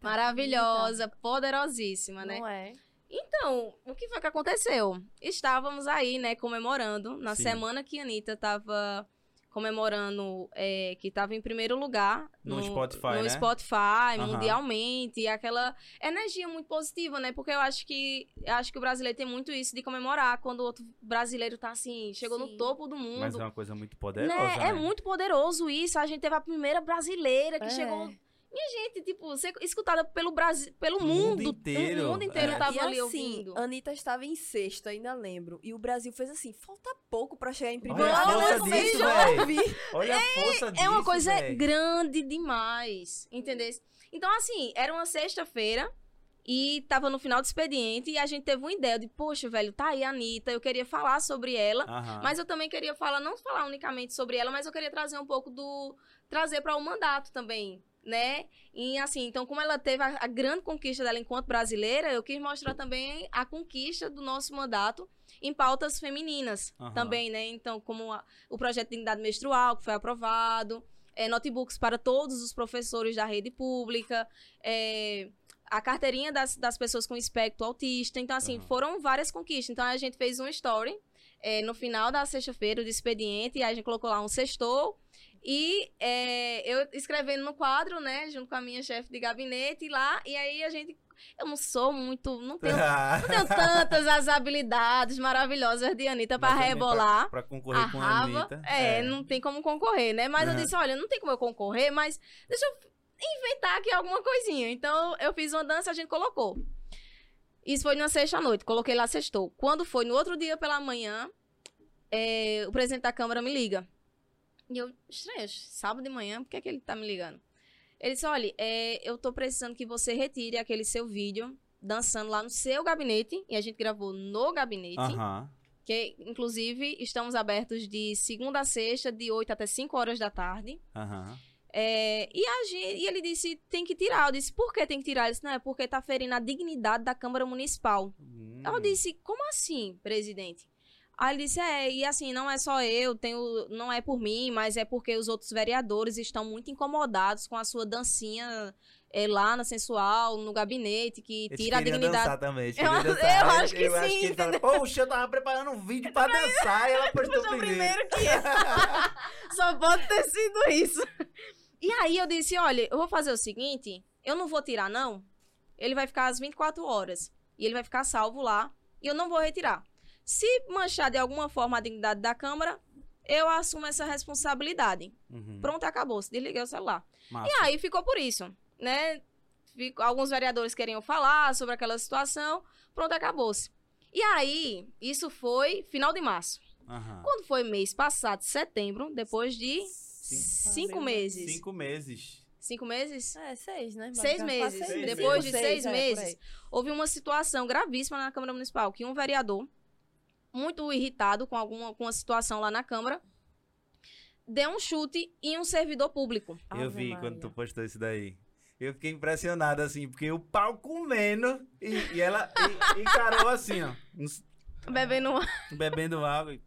Maravilhosa, poderosíssima, né? Não é? Então, o que foi que aconteceu? Estávamos aí, né, comemorando, na Sim. semana que a Anitta estava comemorando, é, que estava em primeiro lugar No Spotify, no né? Spotify, Aham. mundialmente, e aquela energia muito positiva, né? Porque eu acho que eu acho que o brasileiro tem muito isso de comemorar quando o outro brasileiro tá assim, chegou no Sim. topo do mundo. Mas é uma coisa muito poderosa, né? né? É muito poderoso isso. A gente teve a primeira brasileira que É. chegou. Minha gente, tipo, ser escutada pelo Brasil, pelo O mundo mundo. inteiro, O mundo inteiro é. tava e ali assim, ouvindo. Anitta estava em sexto, ainda lembro. E o Brasil fez assim, falta pouco pra chegar em Olha primeiro. a força disso, ouvi. Olha a força disso, É uma coisa véi. grande demais, entendeu? Então, assim, era uma sexta-feira e tava no final do expediente e a gente teve uma ideia de, poxa, velho, tá aí a Anitta, eu queria falar sobre ela, mas eu também queria falar, não falar unicamente sobre ela, mas eu queria trazer um pouco do. trazer para o mandato também, né? E assim, então, como ela teve a, a grande conquista dela enquanto brasileira, eu quis mostrar também a conquista do nosso mandato em pautas femininas Aham. também, né? Então, como a- o projeto de dignidade menstrual, que foi aprovado, é, notebooks para todos os professores da rede pública, é, a carteirinha das, das pessoas com espectro autista. Então, assim, Aham. foram várias conquistas. Então, a gente fez um story é, no final da sexta-feira, do expediente, e a gente colocou lá um sextou. E é, eu escrevendo no quadro, né, junto com a minha chefe de gabinete lá, e aí a gente. Eu não sou muito. Não tenho, não tenho tantas as habilidades maravilhosas de Anitta também rebolar. Pra concorrer a com a. Anitta. É, não tem como concorrer, né? Mas eu Aham. disse: olha, não tem como eu concorrer, mas deixa eu inventar aqui alguma coisinha. Então eu fiz uma dança, a gente colocou. Isso foi na sexta-noite, coloquei lá sextou. Quando foi no outro dia pela manhã, é, o presidente da Câmara me liga. E eu, estranho, sábado de manhã, por que, é que ele tá me ligando? Ele disse: olha, é, eu tô precisando que você retire aquele seu vídeo dançando lá no seu gabinete. E a gente gravou no gabinete. Que, inclusive, estamos abertos de segunda a sexta, de 8 até 5 horas da tarde. É, e, a gente, e ele disse, tem que tirar. Eu disse, por que tem que tirar? Ele disse, não, é porque tá ferindo a dignidade da Câmara Municipal. Hum. Eu disse, como assim, presidente? Aí ele disse, é, e assim, não é só eu, tenho, não é por mim, mas é porque os outros vereadores estão muito incomodados com a sua dancinha é, lá na sensual, no gabinete, que Eles tira a dignidade. dançar também. eles Eu- queriam eu dançar. acho que eu acho sim, que ele tava, Poxa, eu tava preparando um vídeo pra dançar e ela postou primeiro. primeiro que eu. Só pode ter sido isso. E aí eu disse, olha, eu vou fazer o seguinte, eu não vou tirar não. Ele vai ficar às 24 horas e ele vai ficar salvo lá e eu não vou retirar. Se manchar de alguma forma a dignidade da Câmara, eu assumo essa responsabilidade. Uhum. Pronto, acabou. Se desliguei o celular. Massa. E aí ficou por isso, né? Fico- Alguns vereadores queriam falar sobre aquela situação. Pronto, acabou-se. E aí, isso foi final de março. Aham. Quando foi mês passado, setembro, depois de Cinco- cinco meses. Cinco meses. Cinco meses? É, seis, né? Seis Quase meses. Seis Depois meses. de seis é, por meses, aí. houve uma situação gravíssima na Câmara Municipal, que um vereador, muito irritado com alguma com uma situação lá na Câmara, deu um chute em um servidor público. Eu Ave vi Maria. quando tu postou isso daí. Eu fiquei impressionado, assim, porque o pau comendo e, e ela e- encarou assim, ó. uns- Bebendo uma... Bebendo água.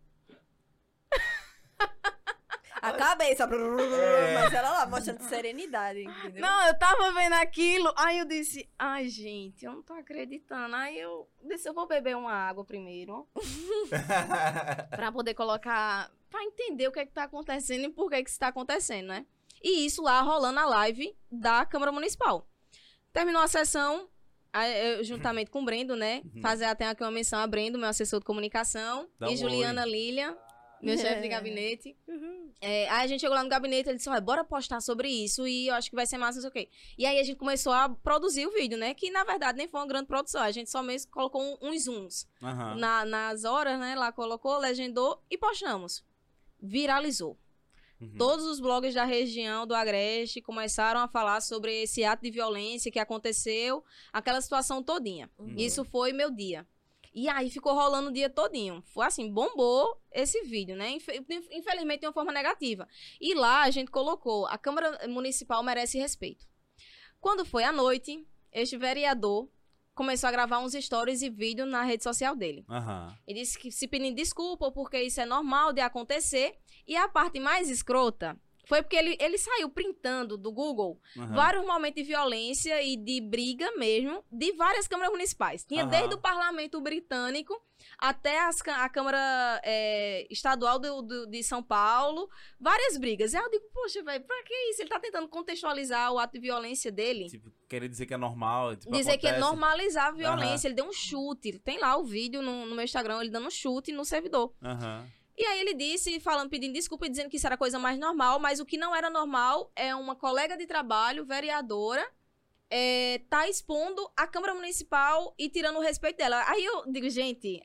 A cabeça, É. mas ela lá mostrando serenidade, entendeu? Não, eu tava vendo aquilo, aí eu disse, ai, gente, eu não tô acreditando. Aí eu disse, eu vou beber uma água primeiro, pra poder colocar, pra entender o que é que tá acontecendo e por que que isso tá acontecendo, né? E isso lá rolando a live da Câmara Municipal. Terminou a sessão, eu, juntamente com o Brendo, né? Uhum. Fazer até aqui uma menção a Brendo, meu assessor de comunicação, Dá e um Juliana Lilian, meu chefe de É. gabinete. Uhum. É, aí a gente chegou lá no gabinete, ele disse, olha, bora postar sobre isso e eu acho que vai ser massa, não sei o quê. E aí a gente começou a produzir o vídeo, né? Que na verdade nem foi uma grande produção, a gente só mesmo colocou uns zooms Aham. na- nas horas, né? Lá colocou, legendou e postamos. Viralizou. Uhum. Todos os blogs da região do Agreste começaram a falar sobre esse ato de violência que aconteceu, aquela situação todinha. Uhum. Isso foi meu dia. E aí ficou rolando o dia todinho. Foi assim, bombou esse vídeo, né? Infe- Infelizmente de uma forma negativa. E lá a gente colocou, a Câmara Municipal merece respeito. Quando foi à noite, este vereador começou a gravar uns stories e vídeo na rede social dele. Aham. Ele disse que se pedindo desculpa porque isso é normal de acontecer. E a parte mais escrota foi porque ele, ele saiu printando do Google aham. vários momentos de violência e de briga mesmo de várias câmaras municipais. Tinha Aham. desde o parlamento britânico até as a Câmara é, Estadual do- do- de São Paulo, várias brigas. Aí eu digo, poxa, velho, pra que isso? Ele tá tentando contextualizar o ato de violência dele. Tipo, querer dizer que é normal. Tipo, Dizer que é acontece. normalizar a violência. Ele deu um chute. Tem lá o vídeo no, no meu Instagram, ele dando um chute no servidor. Aham. E aí ele disse, falando, pedindo desculpa e dizendo que isso era a coisa mais normal, mas o que não era normal é uma colega de trabalho, vereadora, é, tá expondo a Câmara Municipal e tirando o respeito dela. Aí eu digo, gente,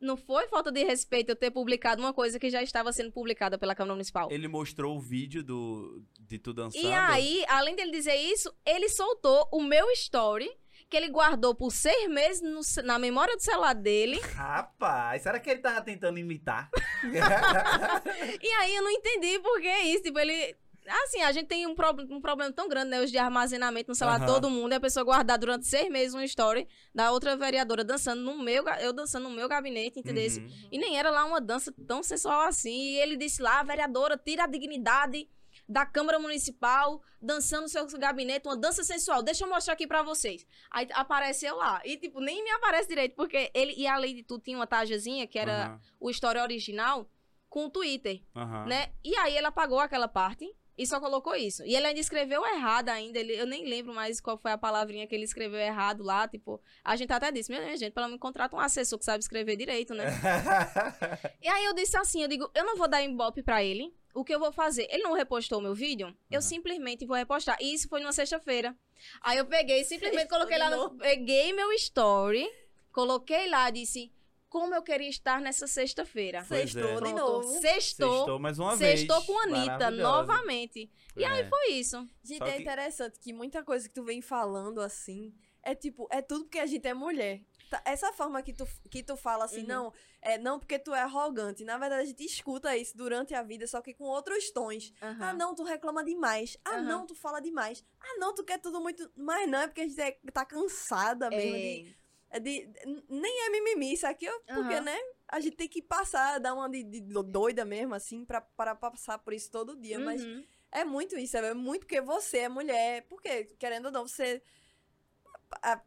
não foi falta de respeito eu ter publicado uma coisa que já estava sendo publicada pela Câmara Municipal. Ele mostrou o vídeo do, de tu dançando. E aí, além dele dizer isso, ele soltou o meu story, que ele guardou por seis meses no na memória do celular dele. Rapaz, será que ele tava tentando imitar? E aí eu não entendi por que isso. Tipo, ele. Assim, a gente tem um, prob- um problema tão grande, né? Hoje de armazenamento no celular de Aham. todo mundo. E a pessoa guardar durante seis meses uma story da outra vereadora dançando no meu, eu dançando no meu gabinete, entendeu? Uhum. E nem era lá uma dança tão sensual assim. E ele disse lá, vereadora, tira a dignidade da Câmara Municipal, dançando no seu gabinete, uma dança sensual. Deixa eu mostrar aqui pra vocês. Aí apareceu lá. E, tipo, nem me aparece direito, porque ele, e além de tudo, tinha uma tajazinha, que era Aham, o story original, com o Twitter aham. né? E aí ele apagou aquela parte e só colocou isso. E ele ainda escreveu errado ainda. Ele, eu nem lembro mais qual foi a palavrinha que ele escreveu errado lá. Tipo, a gente até disse, minha gente, pelo menos contrata um assessor que sabe escrever direito, né? E aí eu disse assim, eu digo, eu não vou dar ibope pra ele. O que eu vou fazer? Ele não repostou o meu vídeo? Eu Uhum. simplesmente vou repostar. E isso foi numa sexta-feira. Aí eu peguei, simplesmente coloquei de lá, no, peguei meu story, coloquei lá, disse como eu queria estar nessa sexta-feira. É. Sextou de Pronto, novo. Sextou. Sextou mais uma vez. Sextou com a Anitta, novamente. E aí É. foi isso. Gente, Só é que- interessante que muita coisa que tu vem falando assim é tipo, é tudo porque a gente é mulher. Tá, Essa forma que tu, que tu fala assim, Uhum. não, é não porque tu é arrogante. Na verdade, a gente escuta isso durante a vida, só que com outros tons. Ah, não, tu reclama demais. Ah, Aham. não, tu fala demais. Ah, não, tu quer tudo muito. Mas não, é porque a gente é- tá cansada mesmo de, É. de- de- Nem é mimimi, isso aqui, porque, né? A gente tem que passar, dar uma de, de doida mesmo, assim, pra, para passar por isso todo dia. Mas Uhum. é muito isso, é muito porque você é mulher. Porque, querendo ou não, você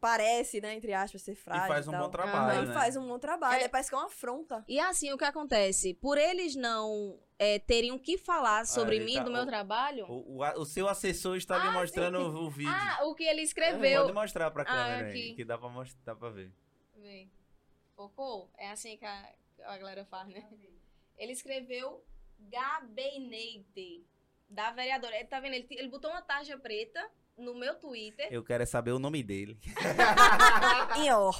parece, né, entre aspas, ser frágil. E faz um tal. bom trabalho, Aham, né? faz um bom trabalho. É. Parece que é uma afronta. E assim, o que acontece? Por eles não é, terem o que falar sobre ele mim, tá- do meu o- trabalho. O, o, o seu assessor está Ah, mostrando o, o vídeo. Ah, o que ele escreveu. Pode mostrar pra Ah, câmera aqui. aí, que dá pra, mostrar, dá pra ver. Vê. Focou? É assim que a, a galera faz, né? Ele escreveu gabinete da vereadora. Ele tá vendo? Ele, ele botou uma tarja preta no meu Twitter. Eu quero é saber o nome dele. E ó,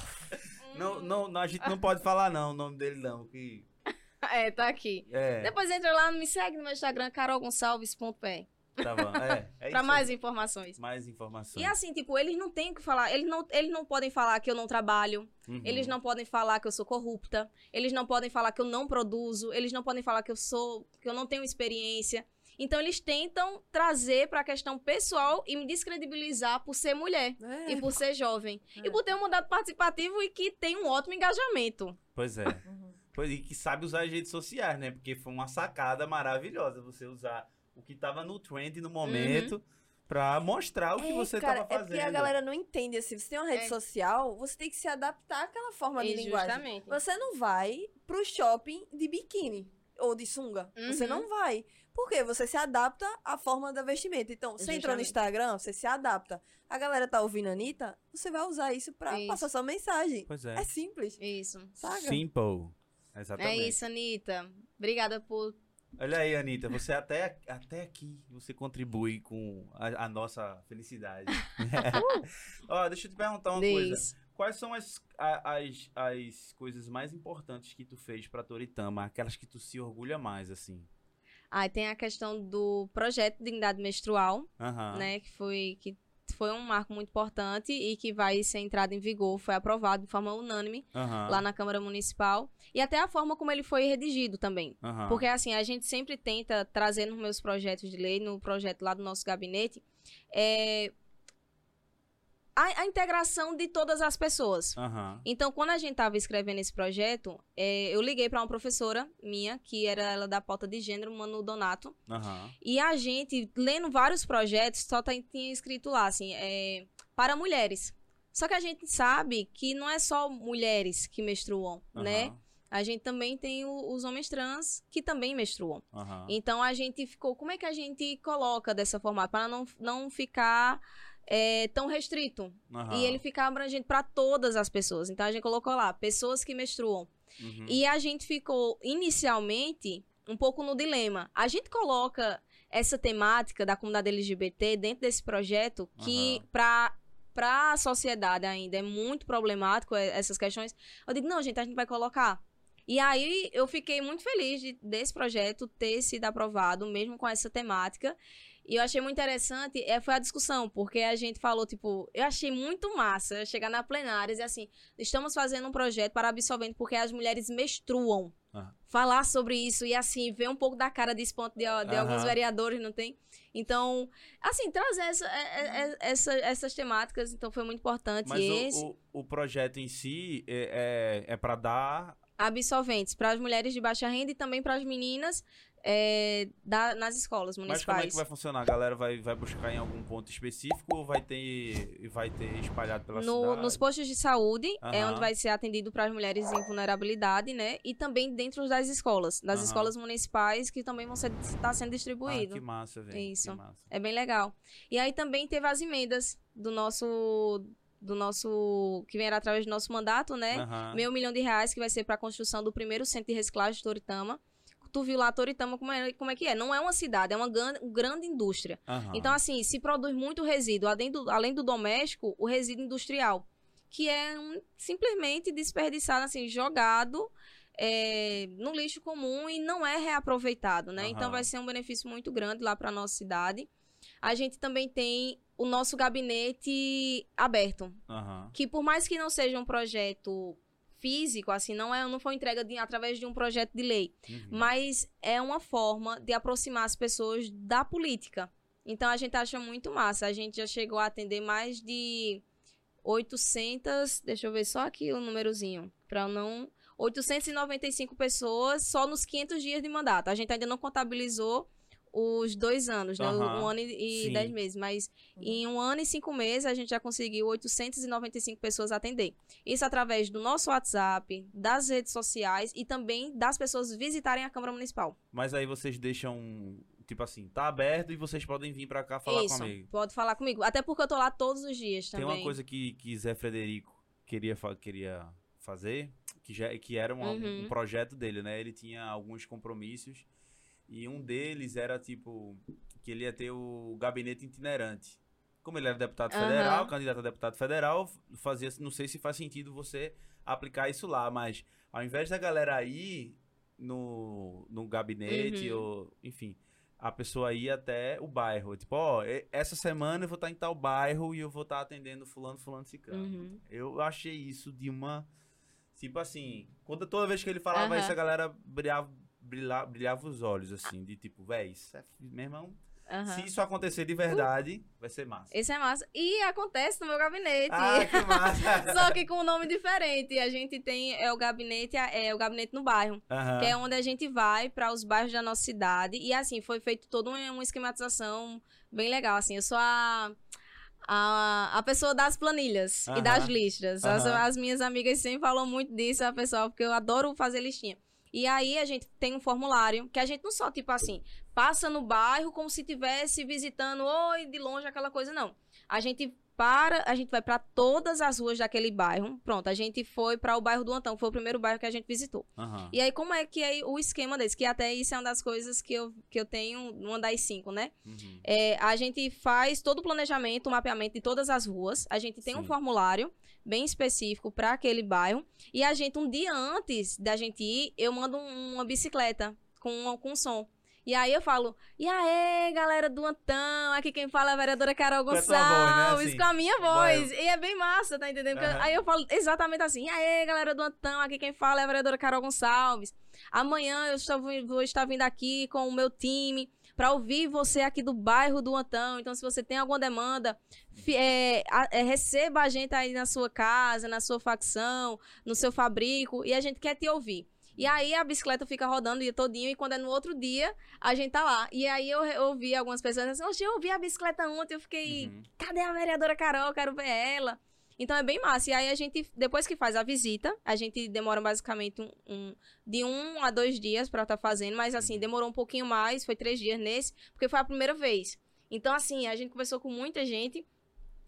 Não, não, não, a gente não pode falar não, o nome dele não. Que... é, tá aqui. É, Depois entra lá, me segue no meu Instagram, carolgonçalves.pé. tá bom. É, é pra mais informações. mais informações. E assim, tipo, eles não têm o que falar. Eles não, eles não podem falar que eu não trabalho. Uhum. Eles não podem falar que eu sou corrupta. Eles não podem falar que eu não produzo. Eles não podem falar que eu sou. que eu não tenho experiência. Então eles tentam trazer pra questão pessoal e me descredibilizar por ser mulher É. e por ser jovem. É. E por ter um mandato participativo e que tem um ótimo engajamento. Pois é. Uhum. Pois, e que sabe usar as redes sociais, né? Porque foi uma sacada maravilhosa você usar o que tava no trend no momento pra mostrar o que É, você cara, tava É fazendo. porque a galera não entende assim. Você tem uma rede É. social, você tem que se adaptar àquela forma de E linguagem. justamente. Você não vai pro shopping de biquíni ou de sunga. Você Uhum. não vai. Por quê? Você se adapta à forma da vestimenta. Então, você entrou no. Instagram, você se adapta. A galera tá ouvindo a Anitta, você vai usar isso pra Isso. passar sua mensagem. Pois é. É simples. Isso. Saca? Simple. Exatamente. É isso, Anitta. Obrigada por. Olha aí, Anitta, você até, até aqui, você contribui com a, a nossa felicidade. Ó, deixa eu te perguntar uma coisa. Diz. Quais são as, as, as coisas mais importantes que tu fez pra Toritama? Aquelas que tu se orgulha mais, assim? Aí tem a questão do projeto de Dignidade Menstrual, Aham. né? Que foi, que foi um marco muito importante e que vai ser entrado em vigor, foi aprovado de forma unânime Aham. lá na Câmara Municipal. E até a forma como ele foi redigido também. Aham. Porque, assim, a gente sempre tenta trazer nos meus projetos de lei, no projeto lá do nosso gabinete, é, a, a integração de todas as pessoas. Aham. Então, quando a gente estava escrevendo esse projeto, é, eu liguei para uma professora minha, que era ela da pauta de gênero, Manu Donato, Aham. e a gente, lendo vários projetos, só tá- tinha escrito lá, assim, é, para mulheres. Só que a gente sabe que não é só mulheres que menstruam, né? Aham. A gente também tem o- os homens trans que também menstruam. Então a gente ficou, como é que a gente coloca dessa forma para não, não ficar é, tão restrito Aham. e ele ficar abrangente para todas as pessoas. Então a gente colocou lá pessoas que menstruam. Uhum. E a gente ficou inicialmente um pouco no dilema. A gente coloca essa temática da comunidade LGBT dentro desse projeto que Aham. para para a sociedade ainda é muito problemático é, essas questões. Eu digo, não, gente, a gente vai colocar. E aí eu fiquei muito feliz de, desse projeto ter sido aprovado, mesmo com essa temática. E eu achei muito interessante, é, foi a discussão, porque a gente falou, tipo, eu achei muito massa chegar na plenária e dizer assim, estamos fazendo um projeto para absolvente porque as mulheres menstruam. Ah. Falar sobre isso e, assim, ver um pouco da cara desse ponto de, de alguns Aham. vereadores, não tem? Então, assim, trazer essa, é- é- essa- essas temáticas, então foi muito importante. Mas o- o, o projeto em si é, é, é para dar. absolventes para as mulheres de baixa renda e também para as meninas é, da- nas escolas Mas municipais. como é que vai funcionar? A galera vai, vai buscar em algum ponto específico ou vai ter, vai ter espalhado pela No- cidade? nos postos de saúde é Aham. onde vai ser atendido para as mulheres em vulnerabilidade, né? E também dentro das escolas, das Aham. escolas municipais que também vão ser tá sendo Ah, distribuído. que massa, velho. Isso. Massa. É bem legal. E aí também teve as emendas do nosso do nosso que vieram através do nosso mandato, né? Aham. Meio milhão de reais que vai ser para a construção do primeiro centro de reciclagem de Toritama. Tu viu lá Toritama como é, como é que é? Não é uma cidade, é uma gran- grande indústria. Aham. Então, assim, se produz muito resíduo, além do, além do doméstico, o resíduo industrial, que é um- simplesmente desperdiçado, assim, jogado é, no lixo comum e não é reaproveitado, né? Aham. Então, vai ser um benefício muito grande lá para nossa cidade. A gente também tem o nosso gabinete aberto, Aham. que por mais que não seja um projeto físico, assim, não é, não foi entrega de- através de um projeto de lei, Uhum. mas é uma forma de aproximar as pessoas da política. Então a gente acha muito massa. A gente já chegou a atender mais de 800, deixa eu ver só aqui o númerozinho, para não 895 pessoas só nos 500 dias de mandato. A gente ainda não contabilizou os dois anos, né? Aham, Um ano e sim. dez meses. Mas em um ano e cinco meses a gente já conseguiu 895 pessoas atender. Isso através do nosso WhatsApp, das redes sociais e também das pessoas visitarem a Câmara Municipal. Mas aí vocês deixam, tipo assim, tá aberto e vocês podem vir pra cá falar Isso, comigo. pode falar comigo. Até porque eu tô lá todos os dias Tem também. uma coisa que, que Zé Frederico queria, queria fazer, que, já, que era um, Uhum. um projeto dele, né? Ele tinha alguns compromissos e um deles era, tipo, que ele ia ter o gabinete itinerante. Como ele era deputado federal, candidato a deputado federal, fazia, não sei se faz sentido você aplicar isso lá, mas ao invés da galera ir no, no gabinete, Uhum. ou, enfim, a pessoa ia até o bairro. Tipo, ó, e- essa semana eu vou estar em tal bairro e eu vou estar atendendo fulano, fulano, ciclano. Uhum. Eu achei isso de uma. Tipo assim, quando, toda vez que ele falava Aham. isso, a galera brilhava, brilhava, brilhava os olhos, assim, de tipo, véi, isso é. Meu irmão, Aham. se isso acontecer de verdade, vai ser massa. Esse é massa. E acontece no meu gabinete. Ah, que massa! Só que com um nome diferente. A gente tem é o gabinete, é o gabinete no bairro, Aham. que é onde a gente vai para os bairros da nossa cidade. E assim, foi feito toda uma, esquematização bem legal, assim. Eu sou a a, a pessoa das planilhas Aham. e das listas. As, as minhas amigas sempre falam muito disso, a pessoal, porque eu adoro fazer listinha. E aí a gente tem um formulário que a gente não só, tipo assim, passa no bairro como se estivesse visitando, oi, de longe, aquela coisa, não. A gente para, a gente vai para todas as ruas daquele bairro. Pronto, a gente foi para o bairro do Antão, foi o primeiro bairro que a gente visitou. Aham. E aí, como é que é o esquema desse? Que até isso é uma das coisas que eu, que eu tenho, uma das cinco, né? Uhum. É, a gente faz todo o planejamento, o mapeamento de todas as ruas. A gente tem um Sim. formulário bem específico para aquele bairro. E a gente, um dia antes da gente ir, eu mando um- uma bicicleta com, com som. E aí eu falo, e aí, galera do Antão, aqui quem fala é a vereadora Carol Com a voz, né, Gonçalves, assim? com a minha voz. E é bem massa, tá entendendo? Aham. Aí eu falo exatamente assim, e aí, galera do Antão, aqui quem fala é a vereadora Carol Gonçalves. Amanhã eu estou, vou estar vindo aqui com o meu time para ouvir você aqui do bairro do Antão. Então, se você tem alguma demanda, é, é, receba a gente aí na sua casa, na sua facção, no seu fabrico, e a gente quer te ouvir. E aí a bicicleta fica rodando o dia todinho, e quando é no outro dia, a gente tá lá. E aí eu ouvi algumas pessoas assim, oxe, eu ouvi a bicicleta ontem, eu fiquei, Uhum. cadê a vereadora Carol? Quero ver ela. Então é bem massa. E aí a gente, depois que faz a visita, a gente demora basicamente um, um- de um a dois dias pra estar fazendo, mas assim, demorou um pouquinho mais, foi três dias nesse, porque foi a primeira vez. Então, assim, a gente conversou com muita gente.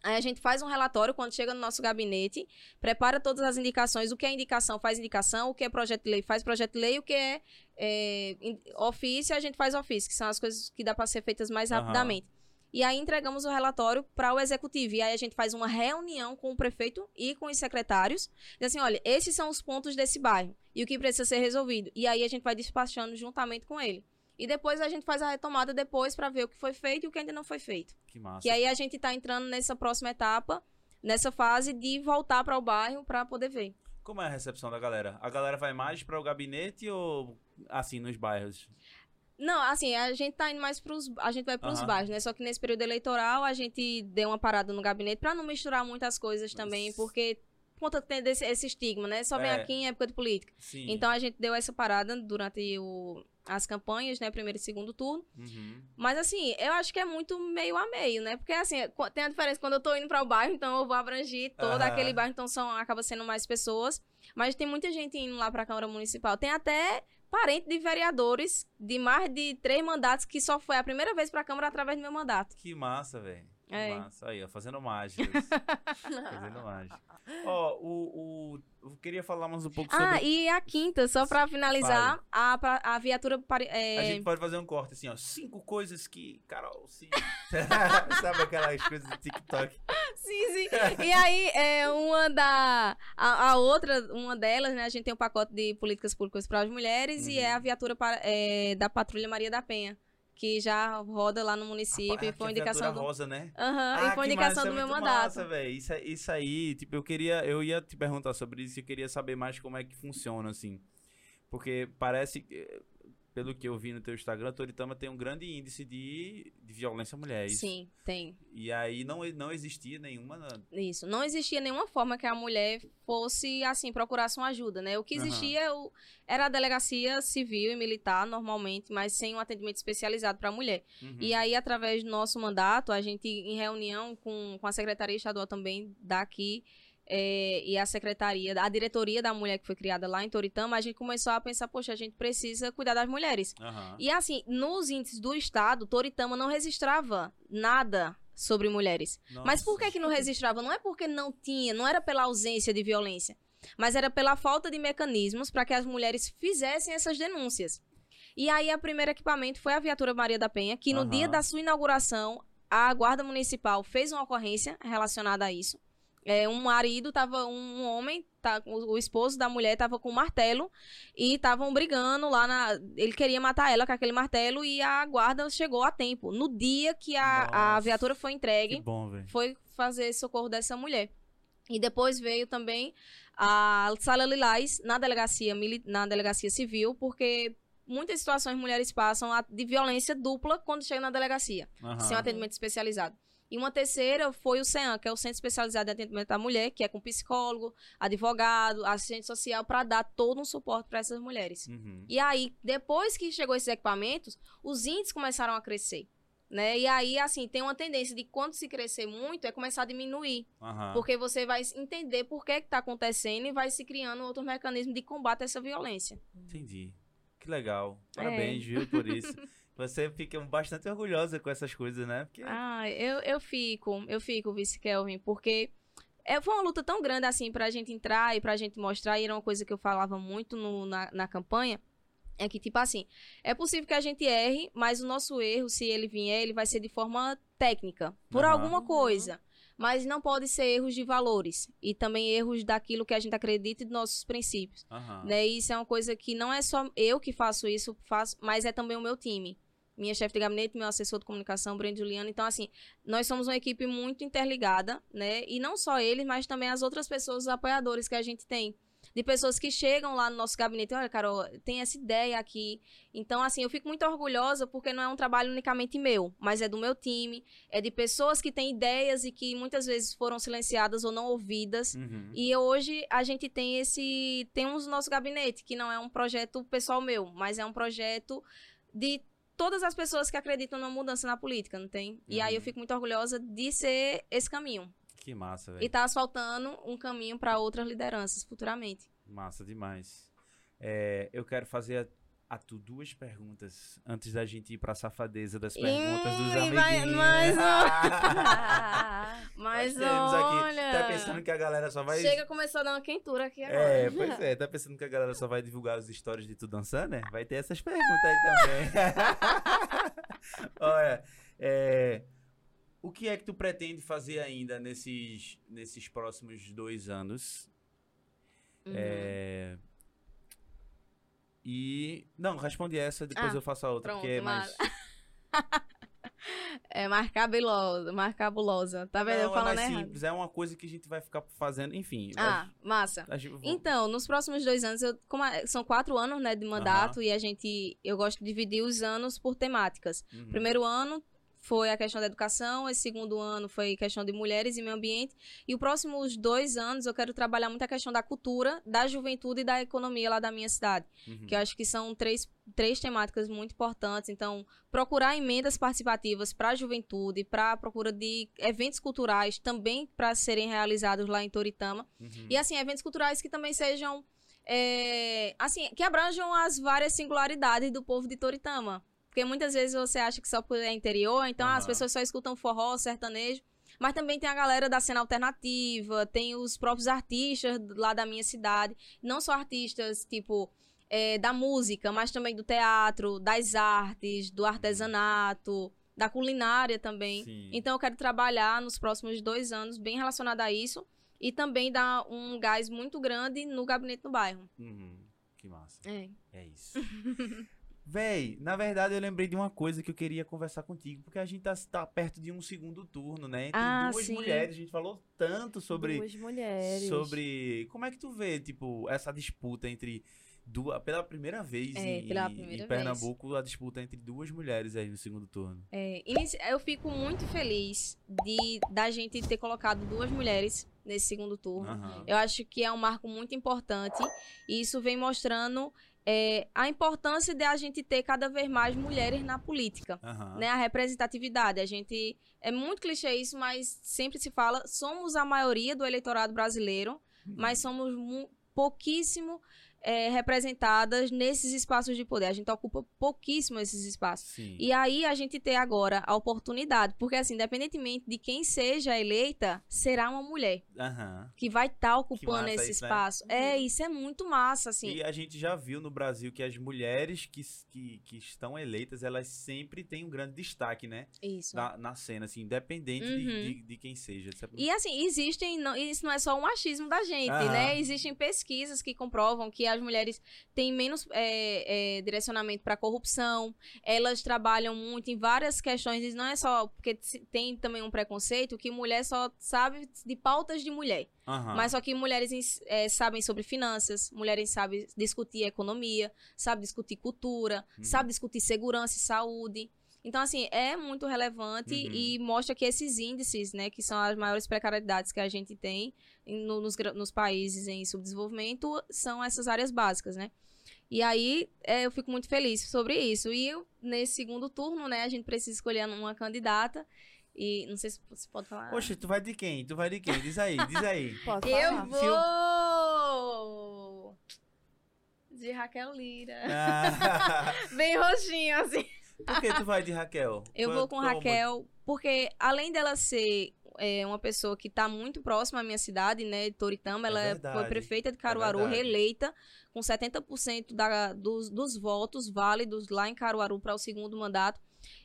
Aí a gente faz um relatório quando chega no nosso gabinete, prepara todas as indicações, o que é indicação faz indicação, o que é projeto de lei faz projeto de lei, o que é, é, ofício a gente faz ofício, que são as coisas que dá para ser feitas mais Aham. rapidamente. E aí entregamos o relatório para o executivo. E aí a gente faz uma reunião com o prefeito e com os secretários. Diz assim, olha, esses são os pontos desse bairro e o que precisa ser resolvido. E aí a gente vai despachando juntamente com ele. E depois a gente faz a retomada depois para ver o que foi feito e o que ainda não foi feito. Que massa. Que aí a gente tá entrando nessa próxima etapa, nessa fase de voltar para o bairro para poder ver. Como é a recepção da galera? A galera vai mais para o gabinete ou assim nos bairros? Não, assim, a gente tá indo mais pros. A gente vai pros Aham. bairros, né? Só que nesse período eleitoral a gente deu uma parada no gabinete pra não misturar muitas coisas também, Mas- porque por conta que tem desse, esse estigma, né? Só vem É. aqui em época de política. Sim. Então a gente deu essa parada durante o, as campanhas, né? Primeiro e segundo turno. Uhum. Mas assim, eu acho que é muito meio a meio, né? Porque assim, tem a diferença quando eu tô indo para o bairro, então eu vou abranger todo Aham. aquele bairro, então são, acaba sendo mais pessoas. Mas tem muita gente indo lá para a Câmara Municipal. Tem até parente de vereadores de mais de três mandatos que só foi a primeira vez para a Câmara através do meu mandato. Que massa, velho. É. massa. Aí, ó, fazendo mágicas. fazendo mágica. Ó, o, o. Eu queria falar mais um pouco sobre. Ah, e a quinta, só para finalizar, a, pra- a viatura. é, A gente pode fazer um corte assim, ó. Cinco coisas que. Carol, sim. Sabe aquelas coisas do TikTok? Sim, sim. E aí, é, uma da. A, a outra, uma delas, né? A gente tem um pacote de políticas públicas para as mulheres e Uhum. é a viatura para- é, da Patrulha Maria da Penha, que já roda lá no município e que foi a indicação do. rosa, né? Aham, Ah, e foi indicação massa, do é meu muito mandato. Massa, velho. Isso, é- isso aí, tipo, eu queria, eu ia te perguntar sobre isso, eu queria saber mais como é que funciona, assim. Porque parece que, pelo que eu vi no teu Instagram, Toritama tem um grande índice de, de violência à mulher. é? Sim, tem. E aí não, não existia nenhuma. Isso. Não existia nenhuma forma que a mulher fosse, assim, procurasse uma ajuda, né? O que existia o- era a delegacia civil e militar, normalmente, mas sem um atendimento especializado para a mulher. Uhum. E aí, através do nosso mandato, a gente, em reunião com, com a Secretaria Estadual também daqui, é, e a Secretaria, a diretoria da mulher que foi criada lá em Toritama, a gente começou a pensar, poxa, a gente precisa cuidar das mulheres. Aham. E assim, nos índices do Estado, Toritama não registrava nada sobre mulheres. Mas por que que não registrava? Não é porque não tinha, não era pela ausência de violência, mas era pela falta de mecanismos para que as mulheres fizessem essas denúncias. E aí, o primeiro equipamento foi a viatura Maria da Penha, que no Aham. dia da sua inauguração, a Guarda Municipal fez uma ocorrência relacionada a isso. É, um marido tava, um homem tá, o, o esposo da mulher tava com um martelo e estavam brigando lá na. Ele queria matar ela com aquele martelo e a guarda chegou a tempo. No dia que a, a viatura foi entregue, bom, foi fazer socorro dessa mulher. E depois veio também a Sala Lilás na delegacia, na delegacia civil, porque muitas situações mulheres passam de violência dupla quando chegam na delegacia, uhum. sem um atendimento especializado. E uma terceira foi o CEAM, que é o Centro Especializado de Atendimento da Mulher, que é com psicólogo, advogado, assistente social, para dar todo um suporte para essas mulheres. Uhum. E aí, depois que chegou esses equipamentos, os índices começaram a crescer. Né? E aí, assim, tem uma tendência de quando se crescer muito, é começar a diminuir. Uhum. Porque você vai entender por que está acontecendo e vai se criando outro mecanismo de combate a essa violência. Entendi. Que legal. Parabéns, é. viu, por isso. Você fica bastante orgulhosa com essas coisas, né? Porque... Ah, eu, eu fico, eu fico, Vice Kelvin, porque é, foi uma luta tão grande assim pra gente entrar e pra gente mostrar, e era uma coisa que eu falava muito no, na, na campanha. É que, tipo assim, é possível que a gente erre, mas o nosso erro, se ele vier, ele vai ser de forma técnica, por uhum. alguma coisa. Mas não pode ser erros de valores. E também erros daquilo que a gente acredita e dos nossos princípios. Uhum. Né? Isso é uma coisa que não é só eu que faço isso, faço, mas é também o meu time minha chefe de gabinete, meu assessor de comunicação, Breno Juliano. Então, assim, nós somos uma equipe muito interligada, né? E não só eles, mas também as outras pessoas, os apoiadores que a gente tem. De pessoas que chegam lá no nosso gabinete, olha, Carol, tem essa ideia aqui. Então, assim, eu fico muito orgulhosa porque não é um trabalho unicamente meu, mas é do meu time, é de pessoas que têm ideias e que muitas vezes foram silenciadas ou não ouvidas. Uhum. E hoje a gente tem esse. Temos o nosso gabinete, que não é um projeto pessoal meu, mas é um projeto de todas as pessoas que acreditam numa mudança na política, não tem? Uhum. E aí eu uhum. fico muito orgulhosa de ser esse caminho. Que massa, velho. E tá asfaltando um caminho para outras lideranças futuramente. Massa demais. É, eu quero fazer a, a, tu duas perguntas antes da gente ir pra safadeza das perguntas Ih, dos amiguinhos. Mas, mas olha... Aqui, tá pensando que a galera só vai... Chega, começou a dar uma quentura aqui agora. É, pois é. Tá pensando que a galera só vai divulgar os stories de tu dançando, né? Vai ter essas perguntas aí também. olha, é... O que é que tu pretende fazer ainda nesses, nesses próximos dois anos? Uhum. É... E. Não, responde essa, depois ah, eu faço a outra, pronto, porque é mais. é mais cabulosa, mais cabulosa. Tá vendo? Não, eu é falando é mais simples, é uma coisa que a gente vai ficar fazendo, enfim. Ah, a, massa. A gente... Então, nos próximos dois anos, eu, como são quatro anos, né, de mandato, e a gente, eu gosto de dividir os anos por temáticas. Uhum. Primeiro ano, foi a questão da educação, esse segundo ano foi questão de mulheres e meio ambiente, e os próximos dois anos eu quero trabalhar muito a questão da cultura, da juventude e da economia lá da minha cidade, uhum. que eu acho que são três, três temáticas muito importantes, então procurar emendas participativas para a juventude, para a procura de eventos culturais também para serem realizados lá em Toritama, uhum. e assim, eventos culturais que também sejam é, assim, que abranjam as várias singularidades do povo de Toritama. Porque muitas vezes você acha que só é interior, então uhum. as pessoas só escutam forró, sertanejo. Mas também tem a galera da cena alternativa, tem os próprios artistas lá da minha cidade. Não só artistas, tipo, é, da música, mas também do teatro, das artes, do artesanato, da culinária também. Sim. Então eu quero trabalhar nos próximos dois anos bem relacionado a isso. E também dar um gás muito grande no gabinete no bairro. Uhum. Que massa. É. É isso. Véi, na verdade eu lembrei de uma coisa que eu queria conversar contigo, porque a gente tá, tá perto de um segundo turno, né? Tem ah, duas sim. mulheres, a gente falou tanto sobre. Duas mulheres. Sobre. Como é que tu vê, tipo, essa disputa entre. Duas, pela primeira vez é, em, pela primeira em Pernambuco, vez. a disputa entre duas mulheres aí no segundo turno. É, eu fico muito feliz de da gente ter colocado duas mulheres nesse segundo turno. Uhum. Eu acho que é um marco muito importante e isso vem mostrando é, a importância de a gente ter cada vez mais mulheres na política, uhum. né? A representatividade. A gente é muito clichê isso, mas sempre se fala somos a maioria do eleitorado brasileiro, mas somos pouquíssimo é, representadas nesses espaços de poder. A gente ocupa pouquíssimo esses espaços. Sim. E aí a gente tem agora a oportunidade, porque assim, independentemente de quem seja eleita, será uma mulher uhum. que vai estar tá ocupando esse isso, né? espaço. Né? É, isso é muito massa, assim. E a gente já viu no Brasil que as mulheres que, que, que estão eleitas, elas sempre têm um grande destaque, né? Isso. Na, na cena, assim, independente uhum. de, de, de, quem seja. E assim, existem, não, isso não é só o machismo da gente, uhum. né? Existem pesquisas que comprovam que as mulheres têm menos é, é, direcionamento para corrupção, elas trabalham muito em várias questões, e não é só porque tem também um preconceito que mulher só sabe de pautas de mulher. Uhum. Mas só que mulheres é, sabem sobre finanças, mulheres sabem discutir economia, sabem discutir cultura, uhum. sabem discutir segurança e saúde. Então, assim, é muito relevante uhum. e mostra que esses índices, né, que são as maiores precariedades que a gente tem no, nos, nos países em subdesenvolvimento, são essas áreas básicas, né? E aí, é, eu fico muito feliz sobre isso. E eu, nesse segundo turno, né, a gente precisa escolher uma candidata. E não sei se você pode falar. Poxa, tu vai de quem? Tu vai de quem? Diz aí, diz aí. Pode eu vou. De Raquel Lira. Ah. Bem roxinho, assim. Por que tu vai de Raquel? Eu vou com Raquel, porque além dela ser é, uma pessoa que está muito próxima à minha cidade, né, Toritama, ela é foi prefeita de Caruaru, é reeleita, com 70% da, dos, dos votos válidos lá em Caruaru para o segundo mandato.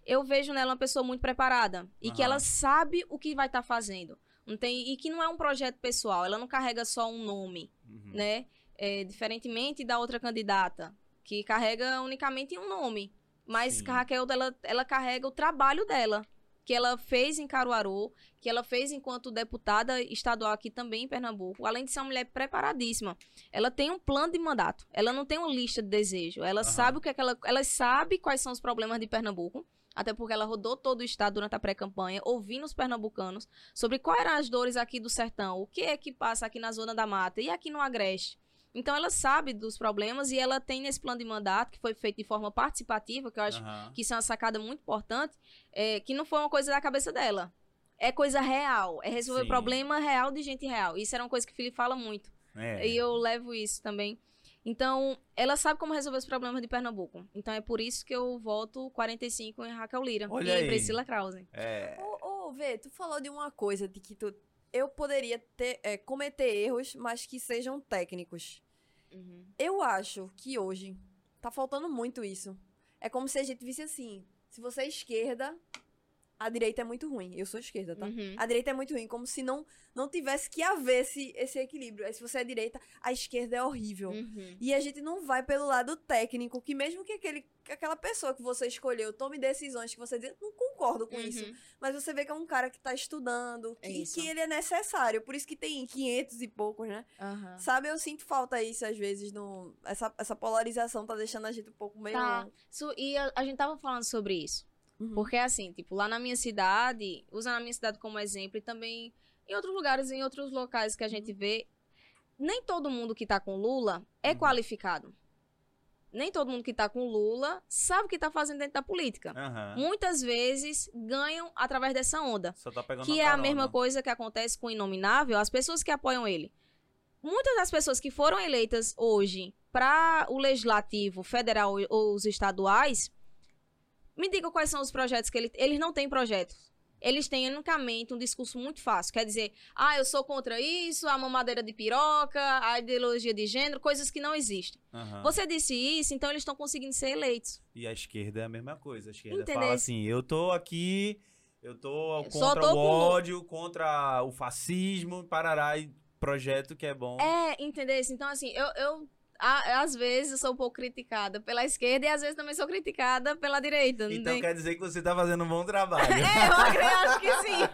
Eu vejo nela uma pessoa muito preparada e uhum. que ela sabe o que vai estar tá fazendo. Não tem, e que não é um projeto pessoal, ela não carrega só um nome, uhum. né? É, diferentemente da outra candidata, que carrega unicamente um nome. Mas Sim. Raquel, ela, ela carrega o trabalho dela, que ela fez em Caruaru, que ela fez enquanto deputada estadual aqui também em Pernambuco, além de ser uma mulher preparadíssima. Ela tem um plano de mandato. Ela não tem uma lista de desejo. Ela uhum. sabe o que, é que ela, ela sabe quais são os problemas de Pernambuco. Até porque ela rodou todo o estado durante a pré-campanha, ouvindo os pernambucanos sobre quais eram as dores aqui do sertão, o que é que passa aqui na zona da mata e aqui no Agreste. Então ela sabe dos problemas e ela tem nesse plano de mandato, que foi feito de forma participativa, que eu acho uhum. que isso é uma sacada muito importante, é, que não foi uma coisa da cabeça dela. É coisa real. É resolver Sim. problema real de gente real. Isso era uma coisa que o Felipe fala muito. É. E eu levo isso também. Então, ela sabe como resolver os problemas de Pernambuco. Então, é por isso que eu voto 45 em Raquel Lira Olha e aí. Priscila Krause. É. Ô, ô, Vê, tu falou de uma coisa, de que tu eu poderia ter, é, cometer erros, mas que sejam técnicos. Uhum. Eu acho que hoje tá faltando muito isso. É como se a gente visse assim: se você é esquerda, a direita é muito ruim. Eu sou esquerda, tá? Uhum. A direita é muito ruim, como se não, não tivesse que haver esse, esse equilíbrio. Aí, se você é direita, a esquerda é horrível. Uhum. E a gente não vai pelo lado técnico, que mesmo que aquele, aquela pessoa que você escolheu tome decisões que você diz, não concordo com uhum. isso. Mas você vê que é um cara que tá estudando, que, que ele é necessário. Por isso que tem 500 e poucos, né? Sabe, eu sinto falta isso às vezes. No, essa, essa polarização tá deixando a gente um pouco meio. Tá. e a, a gente tava falando sobre isso. Uhum. Porque, assim, tipo, lá na minha cidade, usando a minha cidade como exemplo, e também em outros lugares, em outros locais que a gente uhum. vê, nem todo mundo que tá com Lula é uhum. qualificado. Nem todo mundo que tá com Lula sabe o que tá fazendo dentro da política. Uhum. Muitas vezes ganham através dessa onda. Tá que é a mesma coisa que acontece com o Inominável, as pessoas que apoiam ele. Muitas das pessoas que foram eleitas hoje para o legislativo federal ou os estaduais me diga quais são os projetos que ele. Eles não têm projetos. Eles têm unicamente um discurso muito fácil. Quer dizer, ah, eu sou contra isso, a mamadeira de piroca, a ideologia de gênero, coisas que não existem. Uhum. Você disse isso, então eles estão conseguindo ser eleitos. E a esquerda é a mesma coisa. A esquerda Entendeu? fala assim: eu tô aqui, eu tô contra tô o ódio, contra o fascismo, parará, e projeto que é bom. É, entendeu? Então, assim, eu, eu às vezes eu sou um pouco criticada pela esquerda e às vezes também sou criticada pela direita. então tem... quer dizer que você tá fazendo um bom trabalho. é, eu acho que sim.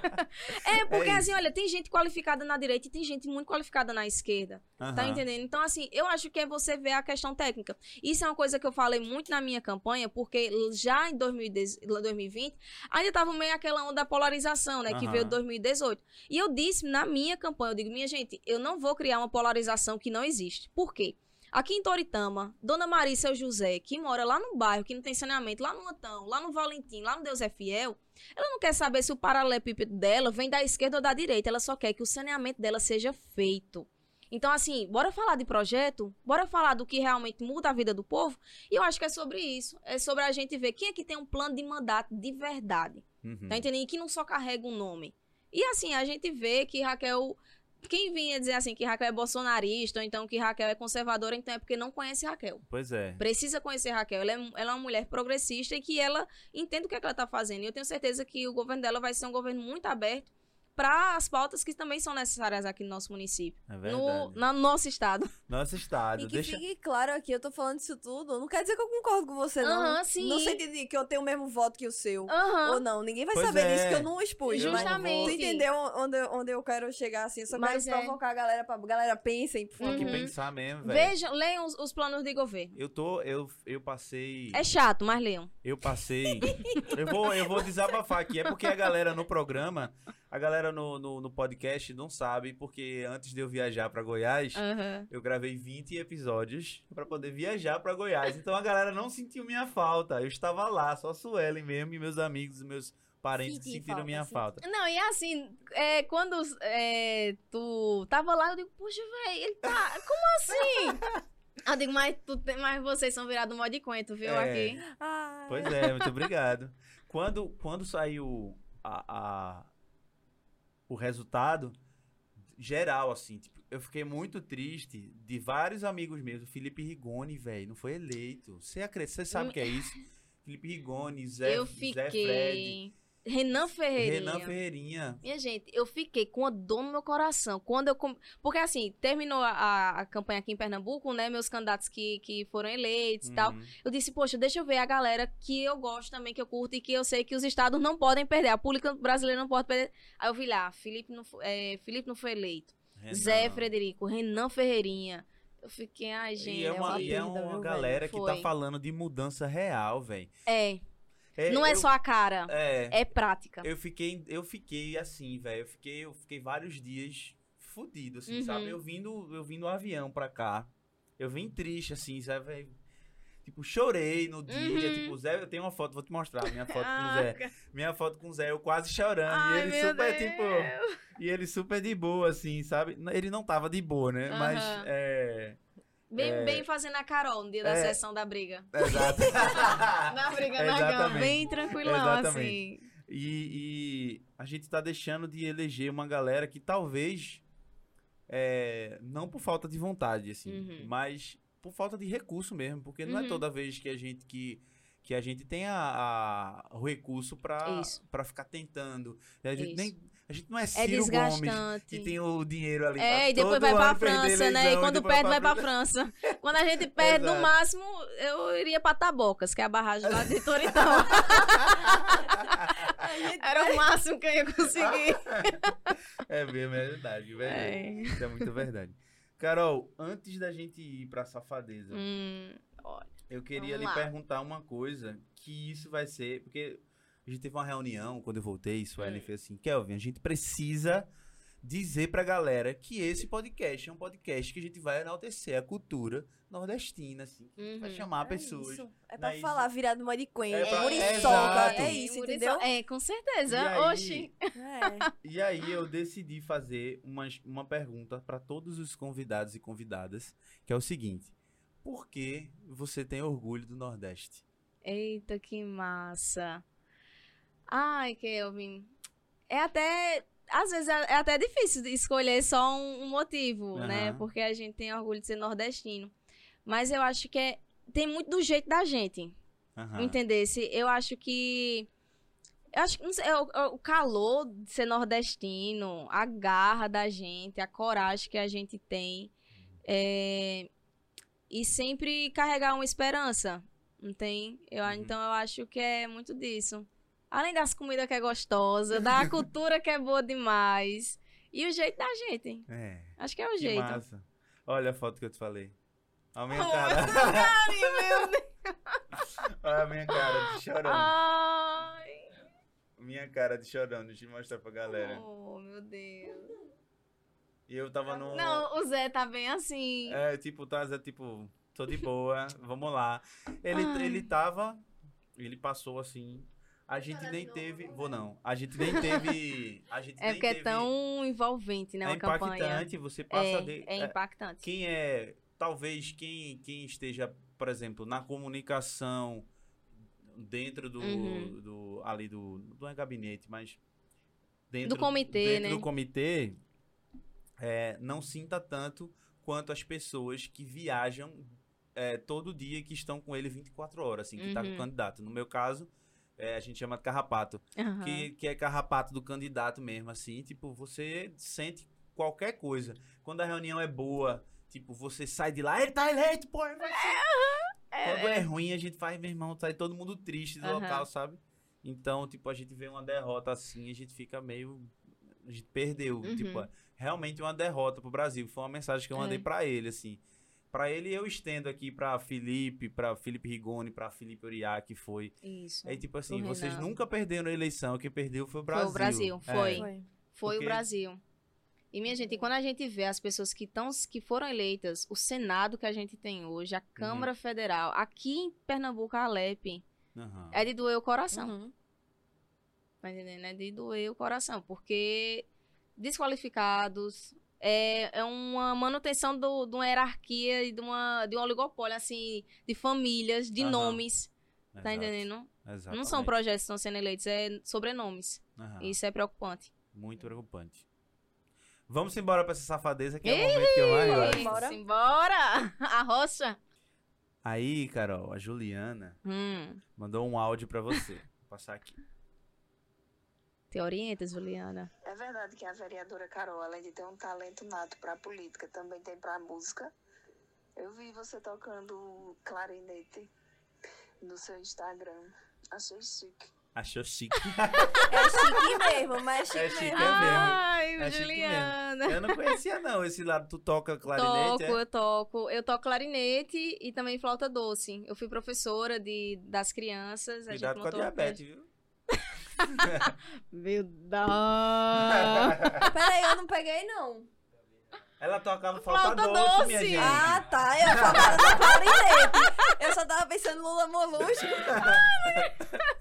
É, porque é assim, olha, tem gente qualificada na direita e tem gente muito qualificada na esquerda. Uhum. Tá entendendo? Então, assim, eu acho que é você ver a questão técnica. Isso é uma coisa que eu falei muito na minha campanha, porque já em 2020, ainda tava meio aquela onda da polarização, né? Uhum. Que veio em 2018. E eu disse na minha campanha, eu digo, minha gente, eu não vou criar uma polarização que não existe. Por quê? Aqui em Toritama, Dona Maria e seu José, que mora lá no bairro, que não tem saneamento, lá no Antão, lá no Valentim, lá no Deus é Fiel, ela não quer saber se o paralelepípedo dela vem da esquerda ou da direita. Ela só quer que o saneamento dela seja feito. Então, assim, bora falar de projeto, bora falar do que realmente muda a vida do povo. E eu acho que é sobre isso. É sobre a gente ver quem é que tem um plano de mandato de verdade. Uhum. Tá entendendo? E que não só carrega um nome. E assim, a gente vê que Raquel. Quem vinha dizer assim que Raquel é bolsonarista, ou então que Raquel é conservadora, então é porque não conhece Raquel. Pois é. Precisa conhecer Raquel. Ela é, ela é uma mulher progressista e que ela entende o que, é que ela tá fazendo. E eu tenho certeza que o governo dela vai ser um governo muito aberto para as pautas que também são necessárias aqui no nosso município. É No, verdade. no nosso estado. Nosso estado. E que Deixa... fique claro aqui, eu tô falando isso tudo. Não quer dizer que eu concordo com você, não. Aham, sim. Sentido de que eu tenho o mesmo voto que o seu. Ou não, ninguém vai Pois saber é. disso, que eu não expus. Mas Justamente. Tu entendeu onde, eu- onde eu quero chegar, assim? Eu só Mas quero é. provocar a galera pra... Galera, pensem, por favor. Tem que Uhum. pensar mesmo, velho. Vejam, leiam os, os planos de governo. Eu tô, eu, eu passei, É chato, mas leiam. eu passei, eu vou, eu vou desabafar aqui, é porque a galera no programa, a galera no, no, no podcast não sabe, porque antes de eu viajar pra Goiás, Aham. eu gravei 20 episódios pra poder viajar pra Goiás, então a galera não sentiu minha falta, eu estava lá, só a Suelen mesmo e meus amigos, meus parentes que Senti sentiram falta, minha senti. falta. Não, e assim, é, quando é, tu tava lá, eu digo, poxa, velho, ele tá. Como assim? Eu digo, mas, tu, mas vocês são virados mó de coentro, viu? É. Aqui. Ah, Pois é, muito obrigado. Quando, quando saiu a, a- o resultado geral, assim, tipo, eu fiquei muito triste de vários amigos meus. O Felipe Rigoni, velho, não foi eleito. Você acredita? Você sabe o que é isso? Felipe Rigoni, Zé, eu Zé Fred, fiquei. Renan Ferreirinha. Renan Ferreirinha. Minha gente, eu fiquei com a dor no meu coração. Quando eu. Porque assim, terminou a- a, campanha aqui em Pernambuco, né? Meus candidatos que, que foram eleitos e tal. Uhum. Eu disse, poxa, deixa eu ver a galera que eu gosto também, que eu curto e que eu sei que os estados não podem perder. A pública brasileira não pode perder. Aí eu vi lá, Felipe não, é, Felipe não foi eleito. Renan. Zé Frederico, Renan Ferreirinha. Eu fiquei, ai, gente. E é uma, uma e é uma galera velho? que tá falando de mudança real, velho. É, É, não é eu- só a cara, É, é prática. Eu fiquei, eu fiquei assim, velho. Eu fiquei, eu fiquei vários dias fudido, assim, Uhum. sabe? Eu vim, no, eu vim no avião pra cá. Eu vim triste, assim, sabe? velho? Tipo, chorei no dia. Uhum. Tipo, Zé, eu tenho uma foto, vou te mostrar. Minha foto com o Zé. Minha foto com o Zé, eu quase chorando. Ai, e ele super, Deus. tipo. E ele super de boa, assim, sabe? Ele não tava de boa, né? Mas Aham. é. Bem, É. bem fazendo a Carol no dia da É. sessão da briga. Exato. Na briga na cama, bem tranquilão, Exatamente. assim. E, e a gente tá deixando de eleger uma galera que talvez, é, não por falta de vontade, assim, Uhum. mas por falta de recurso mesmo, porque não é Uhum. toda vez que a gente que que a gente tem a, a- o recurso para ficar tentando. A gente Isso. nem a gente não é É Ciro Gomes desgastante. que tem o dinheiro ali É, e depois vai ano perder França, né? E quando perde, vai pra França. Quando a gente perde, no máximo, eu iria pra Tabocas, que é a barragem lá de Toritão. Era o máximo que eu ia conseguir. É mesmo, é verdade, verdade. É. Isso é muito verdade. Carol, antes da gente ir pra safadeza, Hum, olha. Eu queria Vamos lhe lá. perguntar uma coisa, que isso vai ser, porque a gente teve uma reunião quando eu voltei, Suelen Hum. fez assim, Kelvin, a gente precisa dizer pra galera que esse podcast é um podcast que a gente vai enaltecer a cultura nordestina, assim, Uhum. vai chamar É pessoas. isso. É pra é falar virado uma de coelho, É é pra- muriçoca, exato. é isso, Muriçoca. entendeu? É, com certeza. E aí- Oxi. É. E aí eu decidi fazer uma, uma pergunta pra todos os convidados e convidadas, que é o seguinte: por que você tem orgulho do Nordeste? Eita, que massa. Ai, Kelvin. É até. Às vezes é é até difícil escolher só um, motivo, né? Aham. Porque a gente tem orgulho de ser nordestino. Mas eu acho que é, tem muito do jeito da gente. Aham. Entendesse? Eu acho que. Eu acho que sei, o, o calor de ser nordestino, a garra da gente, a coragem que a gente tem. é, e sempre carregar uma esperança. Não tem? Eu, Uhum. Então eu acho que é muito disso. Além das comidas que é gostosa, da cultura que é boa demais. E o jeito da gente. É. Acho que é o Que jeito. massa. Olha a foto que eu te falei. Olha a minha Oh, cara. Ai, meu Deus. Olha a minha cara de chorando. Ai. Minha cara de chorando. Deixa eu mostrar pra galera. Oh, meu Deus. E eu tava no. Não, o Zé tá bem assim. É, tipo, tá, Zé, tipo, tô de boa, vamos lá. Ele, Ai. ele tava. Ele passou assim. A gente nem teve. Vou não. A gente nem teve. A gente É nem porque é teve, tão envolvente, né? É Uma campanha. impactante, você passa É, de. é impactante. Quem é. Talvez quem, quem esteja, por exemplo, na comunicação dentro do. Uhum. do ali do. Não é gabinete, mas. Dentro, Do comitê, dentro né? do comitê, é, não sinta tanto quanto as pessoas que viajam é, todo dia que estão com ele 24 horas, assim, que tá com o Uhum. candidato. No meu caso, é, a gente chama de carrapato Aham. que, que é carrapato do candidato mesmo, assim, tipo, você sente qualquer coisa. Quando a reunião é boa, tipo, você sai de lá, ele tá eleito, pô! vai ser." Quando é ruim, a gente faz, meu irmão, sai todo mundo triste do Aham. local, sabe? Então, tipo, a gente vê uma derrota assim, a gente fica meio. A gente perdeu. Uhum. Tipo, realmente uma derrota pro Brasil. Foi uma mensagem que eu mandei É. pra ele, assim. Pra ele, eu estendo aqui pra Felipe, pra Felipe Rigoni, pra Felipe Uriá, que foi. Isso. É tipo assim, vocês nunca perderam a eleição, quem perdeu foi o Foi Brasil. o Brasil, É. foi. Foi. Foi Porque- o Brasil. E, minha gente, quando a gente vê as pessoas que, tão, que foram eleitas, o Senado que a gente tem hoje, a Câmara Uhum. Federal, aqui em Pernambuco, a Alep, Aham. é de doer o coração. Uhum. Tá entendendo? É de doer o coração. Porque desqualificados é, é uma manutenção do- de uma hierarquia e de, uma, de um oligopólio, assim, de famílias, de Aham. nomes. Tá Exato, entendendo? Não Exatamente. são projetos que estão sendo eleitos, é sobrenomes. Aham. Isso é preocupante. Muito preocupante. Vamos embora pra essa safadeza que é o momento que eu mais gosto. Bora. Simbora! A rocha! Aí, Carol, a Juliana Hum, mandou um áudio pra você. Vou passar aqui. Te orienta, Juliana. É verdade que a vereadora Carol, além de ter um talento nato para política, também tem para música. Eu vi você tocando clarinete no seu Instagram. Achei chique. Achou chique. É chique mesmo, mas é É chique chique, mesmo. mesmo. Ai, É chique Juliana. Eu não conhecia, não. Esse lado, tu toca clarinete, Toco, é? eu toco. Eu toco clarinete e também flauta doce. Eu fui professora de, das crianças. Cuidado a com a diabetes, viu? Meu Deus! Peraí, eu não peguei, não. Ela tocava flauta, Flauta doce, doce. minha gente. Ah, tá. Eu só tava no clarinete. Eu só tava pensando no Lula Molusco.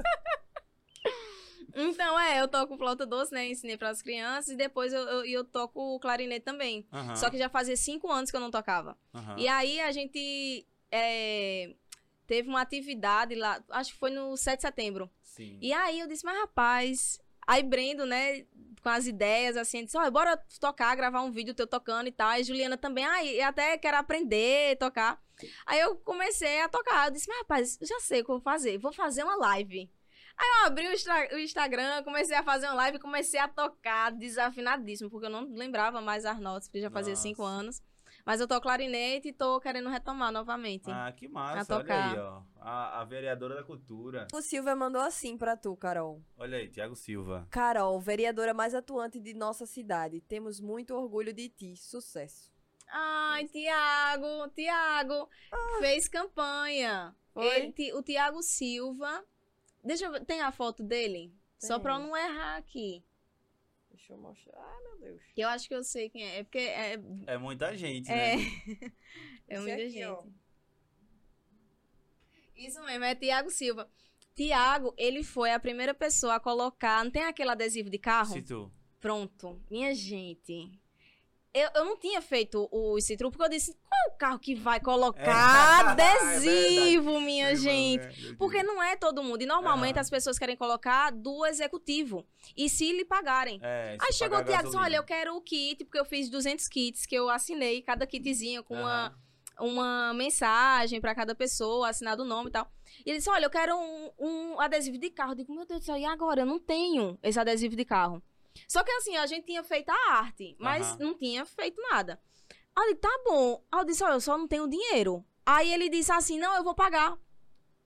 Então, é, eu toco flauta doce, né? Ensinei para as crianças e depois eu, eu, eu toco clarinete também. Aham, Só que já fazia cinco anos que eu não tocava. aham. E aí a gente é, teve uma atividade lá, acho que foi no 7 de setembro. Sim. E aí eu disse, mas rapaz, aí Brendo, né, com as ideias, assim, disse, olha, bora tocar, gravar um vídeo teu tocando e tal. E Juliana também, ah, eu até quero aprender a tocar. Aí eu comecei a tocar, eu disse, mas rapaz, já sei o que eu vou fazer, vou fazer uma live. Aí eu abri o, Instagram, comecei a fazer uma live comecei a tocar desafinadíssimo, porque eu não lembrava mais as notas, porque já fazia Nossa. cinco anos. Mas eu toco clarinete e tô querendo retomar novamente. Ah, que massa. A Olha tocar. aí, ó. A, a vereadora da cultura. O Silvia mandou assim pra tu, Carol. Olha aí, Tiago Silva. Carol, vereadora mais atuante de nossa cidade. Temos muito orgulho de ti. Sucesso. Ai, Tiago, Tiago fez campanha. Ele, o Tiago Silva. Deixa eu ver, tem a foto dele? Só Tem. pra eu não errar aqui. Deixa eu mostrar. Ai, meu Deus. Eu acho que eu sei quem é. É porque é, É muita gente, é, né? é muita aqui, gente. ó. Isso mesmo, é Tiago Silva. Tiago, ele foi a primeira pessoa a colocar. Não tem aquele adesivo de carro? Tu. Pronto, minha gente. Eu, eu não tinha feito o Citru porque eu disse: qual é o carro que vai colocar É, é adesivo, minha Meu gente? irmão, né? Porque não é todo mundo. E normalmente Aham. as pessoas querem colocar do executivo. E se lhe pagarem. É, Aí chegou o Tiago e disse. Olha, eu quero o kit, porque eu fiz 200 kits que eu assinei, cada kitzinho com uma, uma mensagem pra cada pessoa, assinado o nome e tal. E ele disse: Olha, eu quero um, um adesivo de carro. Eu digo: Meu Deus do céu, e agora? Eu não tenho esse adesivo de carro. Só que assim, a gente tinha feito a arte, mas Aham. não tinha feito nada. Aí disse: Tá bom. Aí eu disse: Olha, eu só não tenho dinheiro. Aí ele disse assim: Não, eu vou pagar.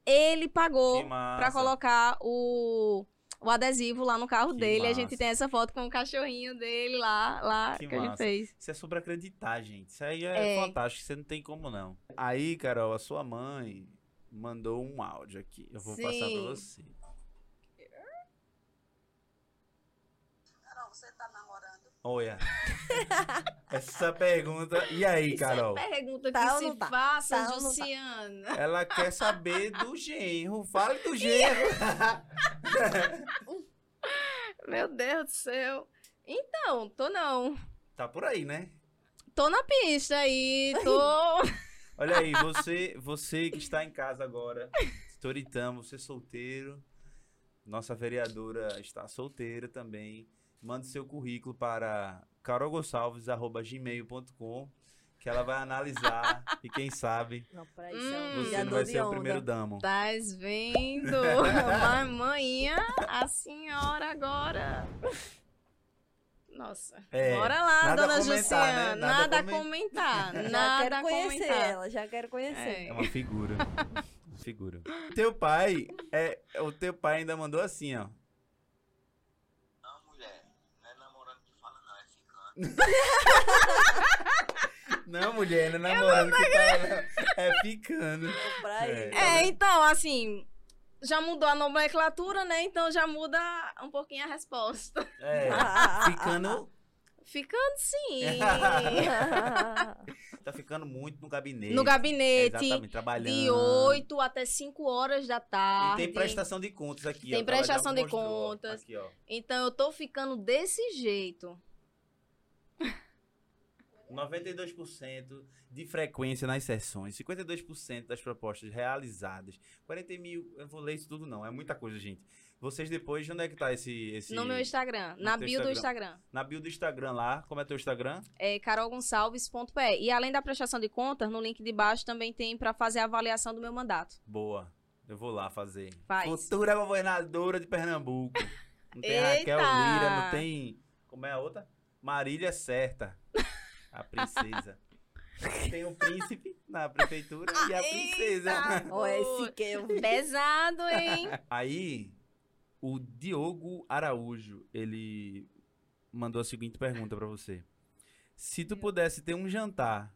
Ele pagou pra colocar o, o adesivo lá no carro Que dele. A massa. gente tem essa foto com o cachorrinho dele lá, lá Que que, a gente fez. Isso é sobre acreditar, gente. Isso aí é, É. fantástico. Você não tem como não. Aí, Carol, a sua mãe mandou um áudio aqui. Eu vou passar pra Sim. você. Carol, você tá namorando? Olha. Essa pergunta. E aí, Carol? Isso é pergunta Tá que se tá? faça, Tá não tá? Luciana. Ela quer saber do genro. Fale do genro. Meu Deus do céu. Então, tô não. Tá por aí, né? Tô na pista aí, tô. Olha aí, você, você que está em casa agora, Storitamo, você solteiro, nossa vereadora está solteira também. Mande seu currículo para carolgosalves.gmail.com que ela vai analisar e quem sabe Não, pra isso Hum. é um você não vai ser o onda. primeiro damo. Tás vendo? Mamanha, a senhora agora. Nossa. É, Bora lá, nada a dona comentar, Jussiana. né? Nada Nada, comentar. Já Nada quero a conhecer comentar. ela, já quero conhecer. É. É uma figura. Uma figura. Teu pai, é, o teu pai ainda mandou assim, ó. Não, mulher, não é namorando que fala, não, é ficando. Não, mulher, não é namorando que tá, é ficando. Pra É. É, então, assim, já mudou a nomenclatura, né? Então já muda um pouquinho a resposta. É, ficando, Ficando sim. tá ficando muito no gabinete. no gabinete, Exatamente, trabalhando. de 8 até 5 horas da E tarde. tem prestação de contas aqui, Tem ó. prestação de mostrou, contas. Aqui, ó. Então eu tô ficando desse jeito. 92% de frequência nas sessões, 52% das propostas realizadas, 40 mil, eu vou ler isso tudo não, é muita coisa, gente. Vocês depois, onde é que tá esse... esse No meu Instagram, no na bio do Instagram. Na bio do Instagram lá, como é teu Instagram? É carolgonçalves.pe. E além da prestação de contas, no link de baixo também tem pra fazer a avaliação do meu mandato. Boa, eu vou lá fazer. Faz. Futura governadora de Pernambuco. Não tem Eita! Raquel Lira, não tem... Como é a outra? Marília Certa, a princesa. Tem o príncipe na prefeitura e a princesa. Ó, esse que eu Pesado, hein? Aí, o Diogo Araújo, ele mandou a seguinte pergunta pra você. Se tu pudesse ter um jantar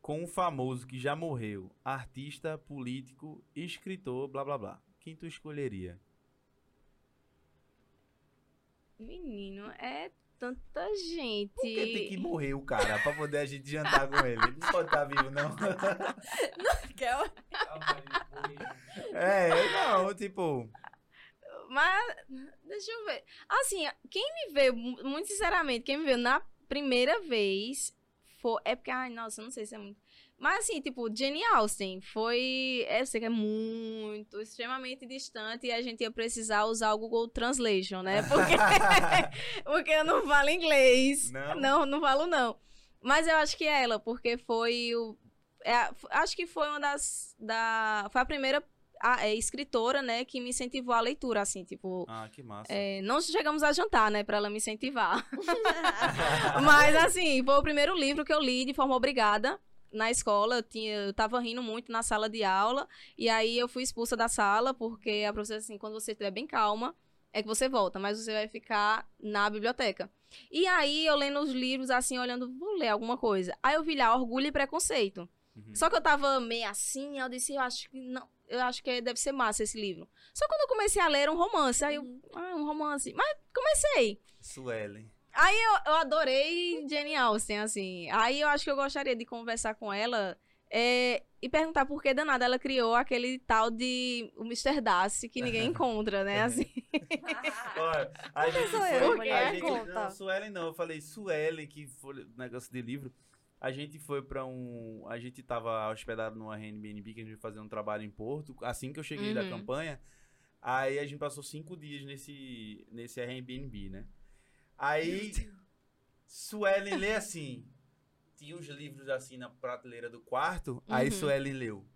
com um famoso que já morreu, artista, político, escritor, blá blá blá, quem tu escolheria? Menino, é tanta gente. Por que tem que morrer o cara pra poder a gente jantar com ele? Ele Não pode estar vivo, não. quer. É, não, tipo. Mas, deixa eu ver. Assim, quem me veio, mu- muito sinceramente, quem me veio na primeira vez foi. É porque, ai, nossa, não sei se é muito. Mas, assim, tipo, Jenny Austen foi. é, Eu sei que é muito, extremamente distante e a gente ia precisar usar o Google Translation, né? Porque, porque eu não falo inglês. Não? Não, não falo, não. Mas eu acho que é ela, porque foi o. é acho que foi uma das. Da, foi a primeira a- é, escritora, né, que me incentivou a leitura, assim, tipo. Ah, que massa. é, não chegamos a jantar, né, pra ela me incentivar. Mas, assim, foi o primeiro livro que eu li de forma obrigada na escola. Eu, tinha, eu tava rindo muito na sala de aula. E aí eu fui expulsa da sala, porque a professora, assim, quando você estiver bem calma, é que você volta, mas você vai ficar na biblioteca. E aí eu lendo os livros, assim, olhando, vou ler alguma coisa. Aí eu vi lá Orgulho e Preconceito. Uhum. Só que eu tava meio assim, eu disse, eu acho que não, eu acho que deve ser massa esse livro. Só quando eu comecei a ler era um romance, aí eu, ah, um romance. Mas comecei. Suelen. Aí eu, eu adorei Jane Austen, assim. Aí eu acho que eu gostaria de conversar com ela é, e perguntar por que danada ela criou aquele tal de o Mr. Darcy que ninguém encontra, né? Assim. Olha, a gente foi, eu, a gente, conta. não, Suelen não, eu falei Suelen, que foi negócio de livro. A gente foi pra um, a gente tava hospedado no Airbnb, que a gente foi fazer um trabalho em Porto, assim que eu cheguei da Uhum. campanha, aí a gente passou cinco dias nesse, nesse Airbnb, né? Aí, Suelen lê assim, tinha uns livros assim na prateleira do quarto, aí Uhum. Suelen leu,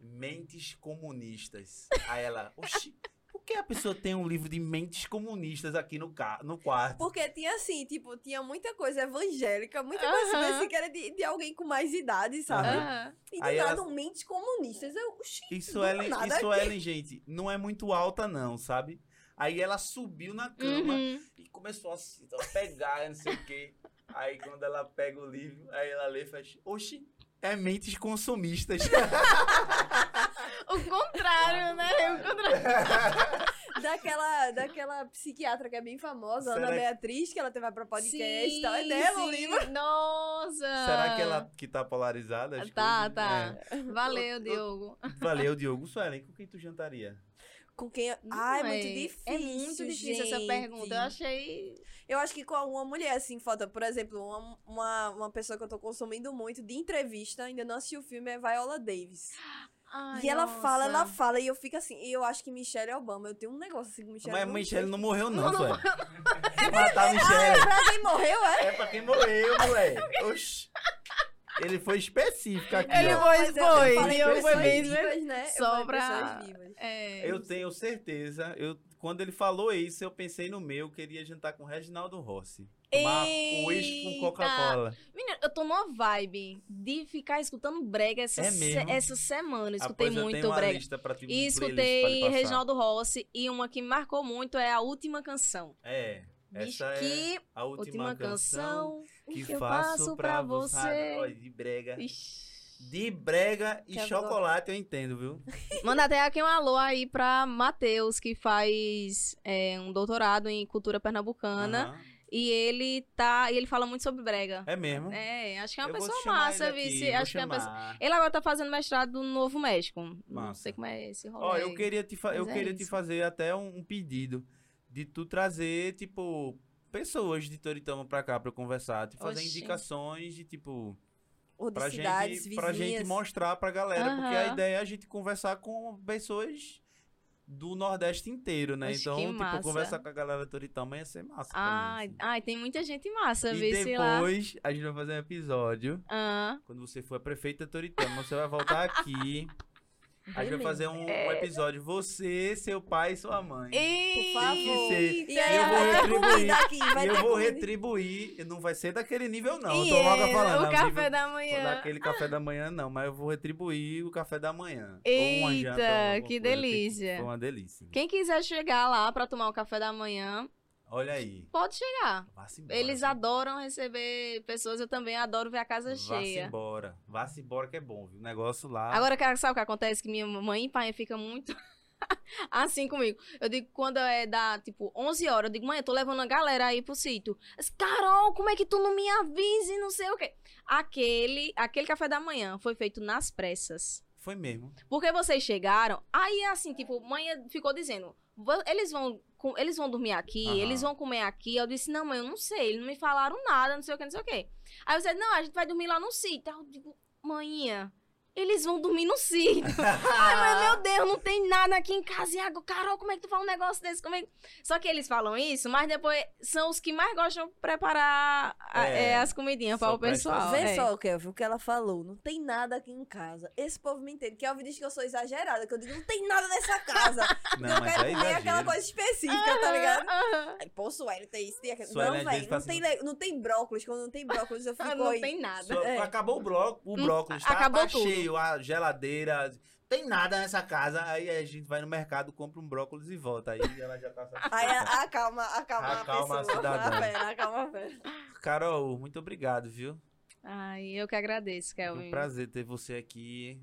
Mentes Comunistas. Aí ela, oxi, por que a pessoa tem um livro de mentes comunistas aqui no, ca no quarto? Porque tinha assim, tipo, tinha muita coisa evangélica, muita coisa assim, que era de, de alguém com mais idade, sabe? E do Aí nada, ela- um mentes comunistas. Eu, oxi, Isso Ellen, isso. Ellen, gente, não é muito alta não, sabe? Aí ela subiu na cama Uhum. e começou assim, a pegar, não sei o quê. Aí quando ela pega o livro, aí ela lê e faz, oxi, é mentes consumistas. O contrário, né? O contrário. Daquela, daquela psiquiatra que é bem famosa, Será Ana Beatriz, que ela teve pra podcast e Sim, tal. É dela o livro. Nossa! Será que ela que tá polarizada? Tá, coisas? tá. É. Valeu, Diogo. Valeu, Diogo. Suelen, com quem tu jantaria? Com quem. Não Ai, muito difícil. É muito difícil essa gente. pergunta. Eu achei. Eu acho que com uma mulher, assim, falta, por exemplo, uma, uma, uma pessoa que eu tô consumindo muito de entrevista, ainda não assisti o filme, é Viola Davis. Ai, e ela fala, ela nossa. fala, e eu fico assim, e eu acho que Michelle Obama, eu tenho um negócio assim com Michelle Mas Obama. Michelle não morreu, não, Não, Sueli. Matar a Michelle. Pra quem morreu, é? É pra quem morreu, moleque. Oxi. Ele foi específico aqui, Ele ó. foi, Mas eu foi. eu fui pessoas bem. vivas, né? Eu só falei pra-. É. Eu tenho certeza. Eu, quando ele falou isso, eu pensei no meu. Eu queria jantar com o Reginaldo Rossi. Tomar um uísque com Eita! Coca-Cola. Menina, eu tô numa vibe de ficar escutando brega essa, É se- essa semana. Eu escutei eu muito uma brega. lista pra ti, E escutei. Reginaldo Rossi. E uma que me marcou muito é a última canção. É. Diz Essa é que a última, última canção, canção que eu faço pra você. você. Olha, de brega. Ixi. De brega e Quer chocolate eu entendo, viu? Manda até aqui um alô aí pra Matheus, que faz é, um doutorado em cultura pernambucana. Aham. E ele tá. E ele fala muito sobre brega. É mesmo? É, acho que é uma Eu pessoa massa, vice. Acho que é uma pessoa. Ele agora tá fazendo mestrado no Novo México. Não Massa. sei como é esse rolê. Ó, eu queria te, fa- eu é queria te fazer até um, um pedido de tu trazer, tipo, pessoas de Toritama pra cá pra conversar, te fazer Oxi. indicações de, tipo, Ou de pra cidades gente, pra gente mostrar pra galera, porque a ideia é a gente conversar com pessoas do Nordeste inteiro, né? Oxe, então, tipo, massa. conversar com a galera de Toritama ia ser massa. mim, Ai, assim. ai, tem muita gente massa, E depois a gente vai fazer um episódio. Ah, Quando você for a prefeita Toritama, você vai voltar aqui. A gente vai fazer um, um É. episódio. Você, seu pai e sua mãe. e... Por favor. Tem que ser. E aí eu vou retribuir. aqui, vai e eu vou comida. retribuir. e Não vai ser daquele nível, não. E eu tô logo é, falando. o não, café nível- da manhã. Daquele café da manhã, não. Mas eu vou retribuir o café da manhã. Ou uma Eita, janta, que. Tem delícia. Foi uma delícia. Quem quiser chegar lá pra tomar o café da manhã, Olha aí. pode chegar. Vá-se embora. Eles adoram receber pessoas, eu também adoro ver a casa Vá-se cheia. embora. Vá-se embora que é bom, viu? O negócio lá. Agora, cara, sabe o que acontece? Que minha mãe e pai ficam muito assim comigo. Eu digo, quando é da, tipo, 11 horas, eu digo, mãe, eu tô levando a galera aí pro sítio. Carol, como é que tu não me avisa e não sei o quê? Aquele, aquele café da manhã foi feito nas pressas. Foi mesmo. Porque vocês chegaram, aí assim, tipo, mãe ficou dizendo, "Vo- eles vão, com- eles vão dormir aqui, Aham. eles vão comer aqui. Eu disse, não, mãe, eu não sei, eles não me falaram nada, não sei o que, não sei o que. Aí você, não, a gente vai dormir lá no sítio. Eu digo, manhã, eles vão dormir no sítio. Ai, mas meu Deus, não tem nada aqui em casa. E agora, Carol, como é que tu fala um negócio desse? Como é Só que eles falam isso, mas depois são os que mais gostam de preparar a- É, é, as comidinhas para o pessoal. Vê é. só, Kelvin, o que ela falou. Não tem nada aqui em casa. Esse povo me entende. Kelvin diz que eu sou exagerada, que eu digo, não tem nada nessa casa. Não, eu mas quero é comer aquela coisa específica, tá ligado? Aham. Aí, pô, Sueli, tem isso, tem aquilo. Não, velho, não, tem assim, não tem brócolis. Quando não tem brócolis, eu fico Não aí. tem nada. Só- É. Acabou o, bró o brócolis, tá, acabou tá tudo. cheio, a geladeira. Tem nada nessa casa. Aí a gente vai no mercado, compra um brócolis e volta. Aí ela já tá Aí satisfeita. a- acalma, acalma, Acalma a a pessoa. cidadã. A fera, acalma a fera. Carol, muito obrigado, viu? Ai, eu que agradeço, Foi Kelvin. um prazer ter você aqui.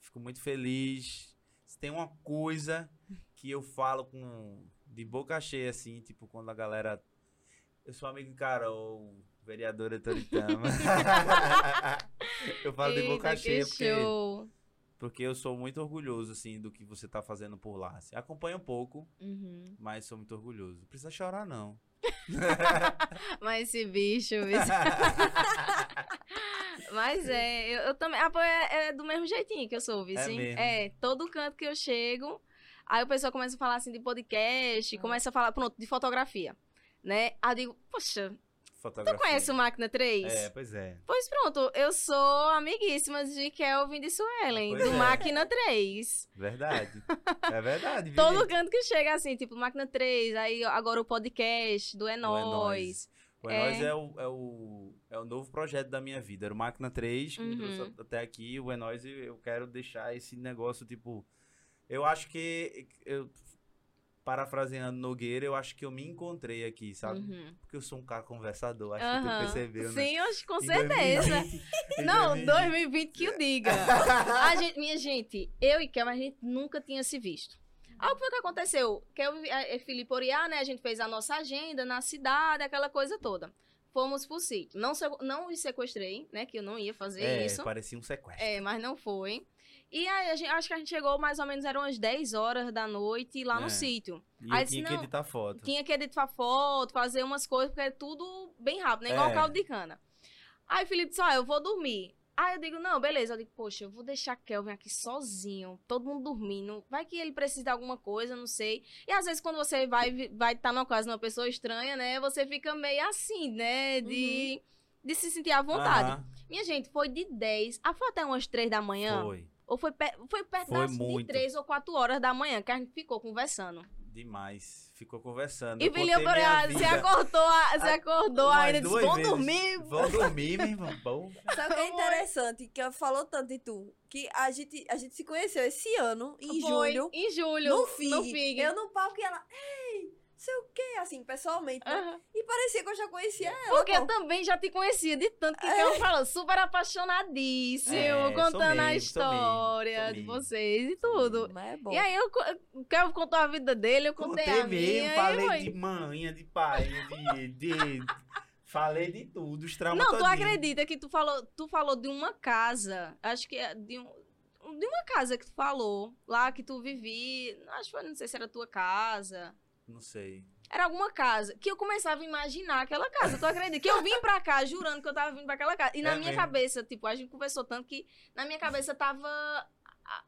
Fico muito feliz. Se tem uma coisa que eu falo com de boca cheia, assim, tipo, quando a galera. Eu sou amigo de Carol, vereadora Toritama. eu falo de boca cheia porque, show. porque eu sou muito orgulhoso, assim, do que você tá fazendo por lá. Assim. Acompanho um pouco, Uhum. mas sou muito orgulhoso. Não precisa chorar, não. Mas esse bicho. Mas é, eu, eu também. Ah, pô, é, é do mesmo jeitinho que eu sou, viu? É mesmo? É, todo canto que eu chego, aí o pessoal começa a falar assim de podcast, Ah. começa a falar, pronto, de fotografia. Né? Aí eu digo, poxa, tu Fotografia. conhece o Máquina 3? É, pois é. Pois pronto, eu sou amiguíssima de Kelvin de Suelen, Pois do é. Máquina 3. Verdade. É verdade. viu, Todo canto que chega assim, tipo, Máquina 3, aí agora o podcast do É É. Nóis. O É É. Nóis é o, é, o, é o novo projeto da minha vida. Era o Máquina 3, que me Uhum. trouxe até aqui. O É Nóis, eu- eu quero deixar esse negócio, tipo... Eu acho que... Eu, parafraseando Nogueira, eu acho que eu me encontrei aqui, sabe? Uhum. Porque eu sou um cara conversador, acho que tu percebeu, né? Sim, eu acho, com certeza. 2020, em Não, 2020. 2020 que o diga. A gente, minha gente, eu e Kel, a gente nunca tinha se visto. Aí o que foi que aconteceu? Kel e Felipe Oriá, né? A gente fez a nossa agenda na cidade, aquela coisa toda. Fomos pro sítio. Não, não os sequestrei, né? Que eu não ia fazer É, isso. parecia um sequestro. É, mas não foi. E aí, a gente- acho que a gente chegou mais ou menos, eram umas 10 horas da noite lá É. no sítio. E Aí disse, tinha que editar foto. Tinha que editar foto, fazer umas coisas, porque é tudo bem rápido, né? Igual É. caldo de cana. Aí o Felipe disse, ó, eu vou dormir. Aí eu digo, não, beleza. Eu digo, poxa, eu vou deixar Kelvin aqui sozinho, todo mundo dormindo. Vai que ele precisa de alguma coisa, não sei. E às vezes quando você vai estar vai tá numa casa de uma pessoa estranha, né? Você fica meio assim, né? De, de se sentir à vontade. Aham, Minha gente, foi de 10. A foi até umas 3 da manhã. Foi. Ou foi, pe- foi perto Foi das, de muito. 3 ou 4 horas da manhã que a gente ficou conversando. Demais. Ficou conversando. E Filipe Boreal, você acordou, a- você Ah, acordou ainda, disse, vão dormir. Vão dormir, meu irmão. Bom. Sabe o que é interessante? Que eu falou tanto de tu. Que a gente, a gente se conheceu esse ano, em Foi, julho. Em julho. No FIG. No FIG. Eu no palco e ela, ei, sei o quê, assim, pessoalmente. né? Aham. E parecia que eu já conhecia ela. Porque eu também já te conhecia de tanto que eu falo, super apaixonadíssimo, É, contando a mesmo, sou mesmo, história sou de vocês e tudo. Mas é bom. E aí eu, o Kelvin contou a vida dele, eu contei, Contei a mesmo, minha. falei foi. de manhã, de pai, de, de- Falei de tudo, os traumas Não, tu todinho. acredita que tu falou, tu falou de uma casa, acho que é de, um, de uma casa que tu falou, lá que tu vivi, acho que foi, não sei se era tua casa. Não sei. Era alguma casa que eu começava a imaginar aquela casa. Tu acredita? Que eu vim pra cá jurando que eu tava vindo pra aquela casa. E na É minha mesmo? cabeça, tipo, a gente conversou tanto que na minha cabeça tava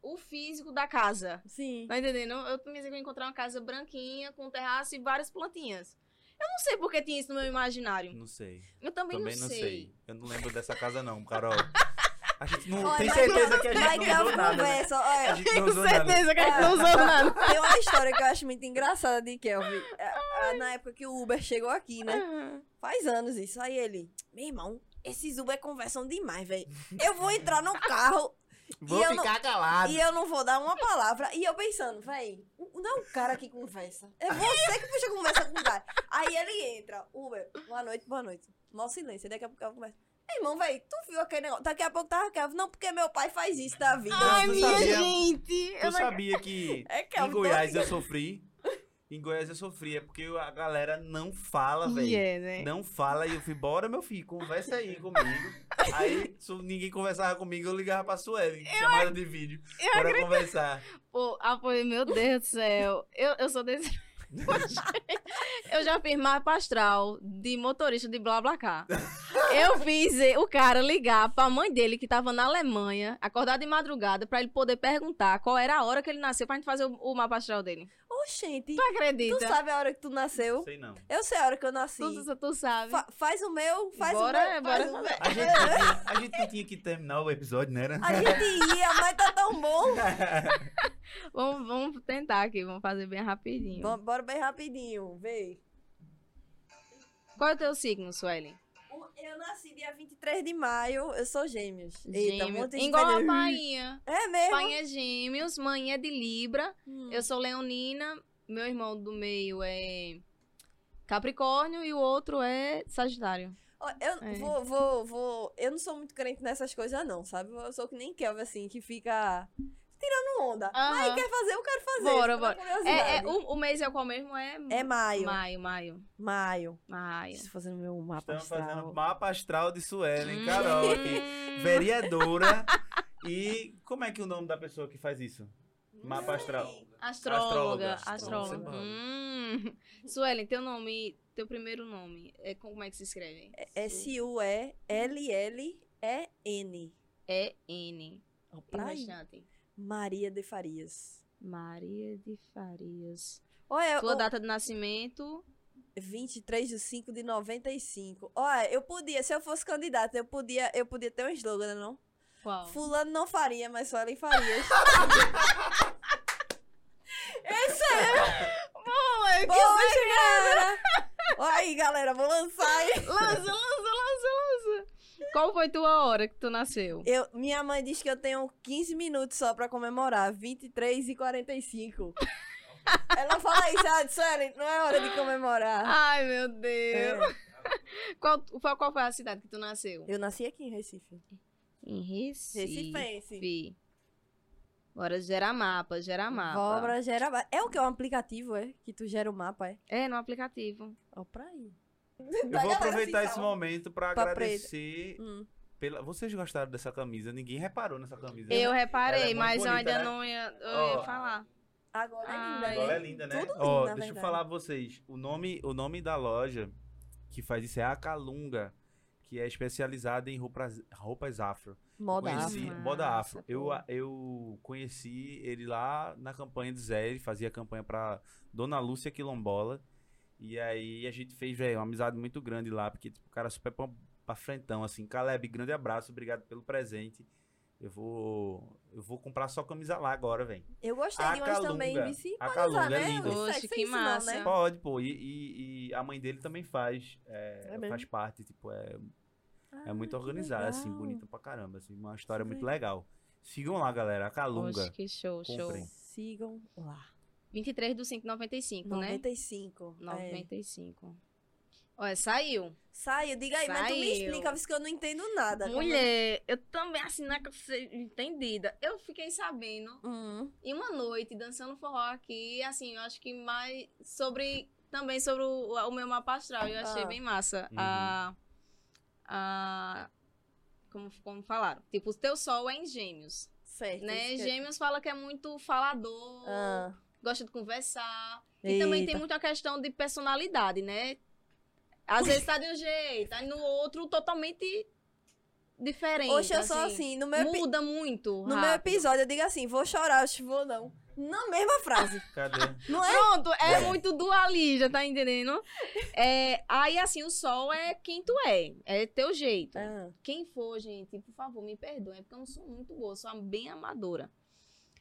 o físico da casa. Sim. Tá entendendo? Eu pensei que eu ia encontrar uma casa branquinha, com terraço e várias plantinhas. Eu não sei porque tinha isso no meu imaginário. Não sei. Eu também, Também não, sei. Eu não lembro dessa casa não, Carol. A gente não Olha, tem mas- certeza que a Vai gente que não é usou uma nada. né? conversa. A Olha, gente não Tenho usou nada. certeza que a gente não usou nada. tem uma história que eu acho muito engraçada de Kelvin. É, é, Na época que o Uber chegou aqui, né? Faz anos isso. Aí ele, meu irmão, esses Uber conversam demais, velho. Eu vou entrar no carro Vou E eu não- ficar calado. e eu não vou dar uma palavra. E eu pensando, véi, não é o cara que conversa. É você que puxa conversa com o cara. Aí ele entra, Uber, boa noite, boa noite. Mó silêncio, daqui a pouco ela começa. Irmão, véi, tu viu aquele negócio? Daqui a pouco tava Kelvin. Não, porque meu pai faz isso da vida. Ai, tu minha sabia- gente. Eu não... sabia que É em Kelvin. Goiás eu sofri? Em Goiás eu sofri, é porque a galera não fala, velho. É, né? Não fala e eu fui, bora meu filho, conversa aí comigo. Aí, se ninguém conversava comigo, eu ligava pra Sueli, chamada de vídeo, para conversar. Pô, ah, pô, meu Deus do céu. Eu, eu sou desse. eu já fiz mapa astral de motorista de BlaBlaCar. Eu fiz o cara ligar pra mãe dele, que tava na Alemanha, acordar de madrugada, pra ele poder perguntar qual era a hora que ele nasceu pra gente fazer o, o mapa astral dele. Oxente, Tu acredita? tu sabe a hora que tu nasceu? Sei não. Eu sei a hora que eu nasci. Tu, tu- tu sabe. Fa- faz o meu, faz Bora, o meu. bora meu. A gente, a gente não tinha que terminar o episódio, né? A gente ia, mas tá tão bom. Vamos, vamos tentar aqui, vamos fazer bem rapidinho. Bom, Bora bem rapidinho, vê. Qual é o teu signo, Suelen? Eu nasci dia 23 de maio, eu sou gêmeos. Eita, Gêmeos. Igual a. Painha. É mesmo? Pai é gêmeos, mãe é de Libra. Hum. Eu sou leonina, meu irmão do meio é Capricórnio e o outro é Sagitário. Eu É. vou, vou, vou. Eu não sou muito crente nessas coisas, não, sabe? Eu sou que nem Kelvin, assim, que fica tirando onda. Aham. Mas quer fazer, eu quero fazer. Bora, pela bora. É, é, o, o mês é qual mesmo? É, É maio. maio, maio. Maio. Maio. Estou fazendo meu mapa Estamos astral. fazendo mapa astral de Suelen, Carol aqui. Hum. Vereadora. E como é que é o nome da pessoa que faz isso? Mapa astral. Astróloga. Astróloga. Astróloga. Hum. Suelen, teu nome, teu primeiro nome, é, como é que se escreve? S-U-E-L-L-E-N. É N. Maria de Farias. Maria de Farias. Olha, Tua o- data de nascimento? 23 de 5 de 95. Olha, eu podia, se eu fosse candidata, eu podia, eu podia ter um slogan, né, não? Qual? Fulano não faria, mas só ele faria. Boa, Poxa, cara! Olha aí, galera, vou lançar aí. Lança, lança. Qual foi tua hora que tu nasceu? Eu, minha mãe disse que eu tenho 15 minutos só pra comemorar. 23 e 45. Ela fala isso, ela disse, "Suelen, não é hora de comemorar. Ai, meu Deus. É, Qual, qual, foi a cidade que tu nasceu? eu nasci aqui em Recife. Em Recife. Recifense. Bora gerar mapa, gerar mapa. Bora gera mapa. É o que? É um aplicativo, é? Que tu gera o mapa, é? É, no aplicativo. Ó, pra aí. Eu vou aproveitar esse momento para Pra agradecer Hum. pela... vocês gostaram dessa camisa? Ninguém reparou nessa camisa. Eu Ela reparei, é mas eu bonita, ainda né? não ia, eu ia falar. Agora é linda, Agora é né? linda, né? Tudo lindo, na deixa eu falar pra vocês. O nome, o nome da loja que faz isso é a Calunga, que é especializada em roupas, roupas afro. Moda conheci, afro. Moda afro. Eu, eu conheci ele lá na campanha de Zé, ele fazia campanha pra Dona Lúcia Quilombola. E aí a gente fez, velho, uma amizade muito grande lá, porque tipo, o cara é super pra, pra frentão, assim. Caleb, grande abraço, obrigado pelo presente. Eu vou. Eu vou comprar só camisa lá agora, velho. Eu gostei A de umas também. Vici. A Pode Calunga usar, é né? linda. O Oxe, é que isso não, massa. né? Pode, pô. E, e- e a mãe dele também faz. é, É faz parte, tipo, é, é Ah, muito que organizada, assim, bonita pra caramba. Assim, uma história eu muito legal. Sigam lá, galera. A Calunga. Oxe, que show, show. Comprem. Sigam lá. 23 do 5, 95, né? 95. É. 95. Olha, saiu. Saiu, diga aí, mas tu me Saiu. explica, visto que eu não entendo nada. Como- Mulher, eu também, assim, não é que eu seja entendida. Eu fiquei sabendo, Hum. em uma noite, dançando forró aqui, assim, eu acho que mais sobre, também sobre o, o meu mapa astral, eu achei Ah. bem massa. Uhum. A, a, como, como falaram, tipo, o teu sol é em gêmeos, Certo. né? Gêmeos fala que é muito falador, Ah, gosta de conversar. E também tem eita. muita questão de personalidade, né? Às vezes tá de um jeito, aí no outro totalmente diferente. Oxe, eu sou assim, no meu, epi- Muda muito. no meu episódio eu digo assim, vou chorar, eu vou não. Na mesma frase. Cadê? Não é? Pronto, é muito dualista, tá entendendo? É, aí, assim, o sol é quem tu é. É teu jeito. Ah, Quem for, gente, por favor, me perdoem, porque eu não sou muito boa, sou bem amadora.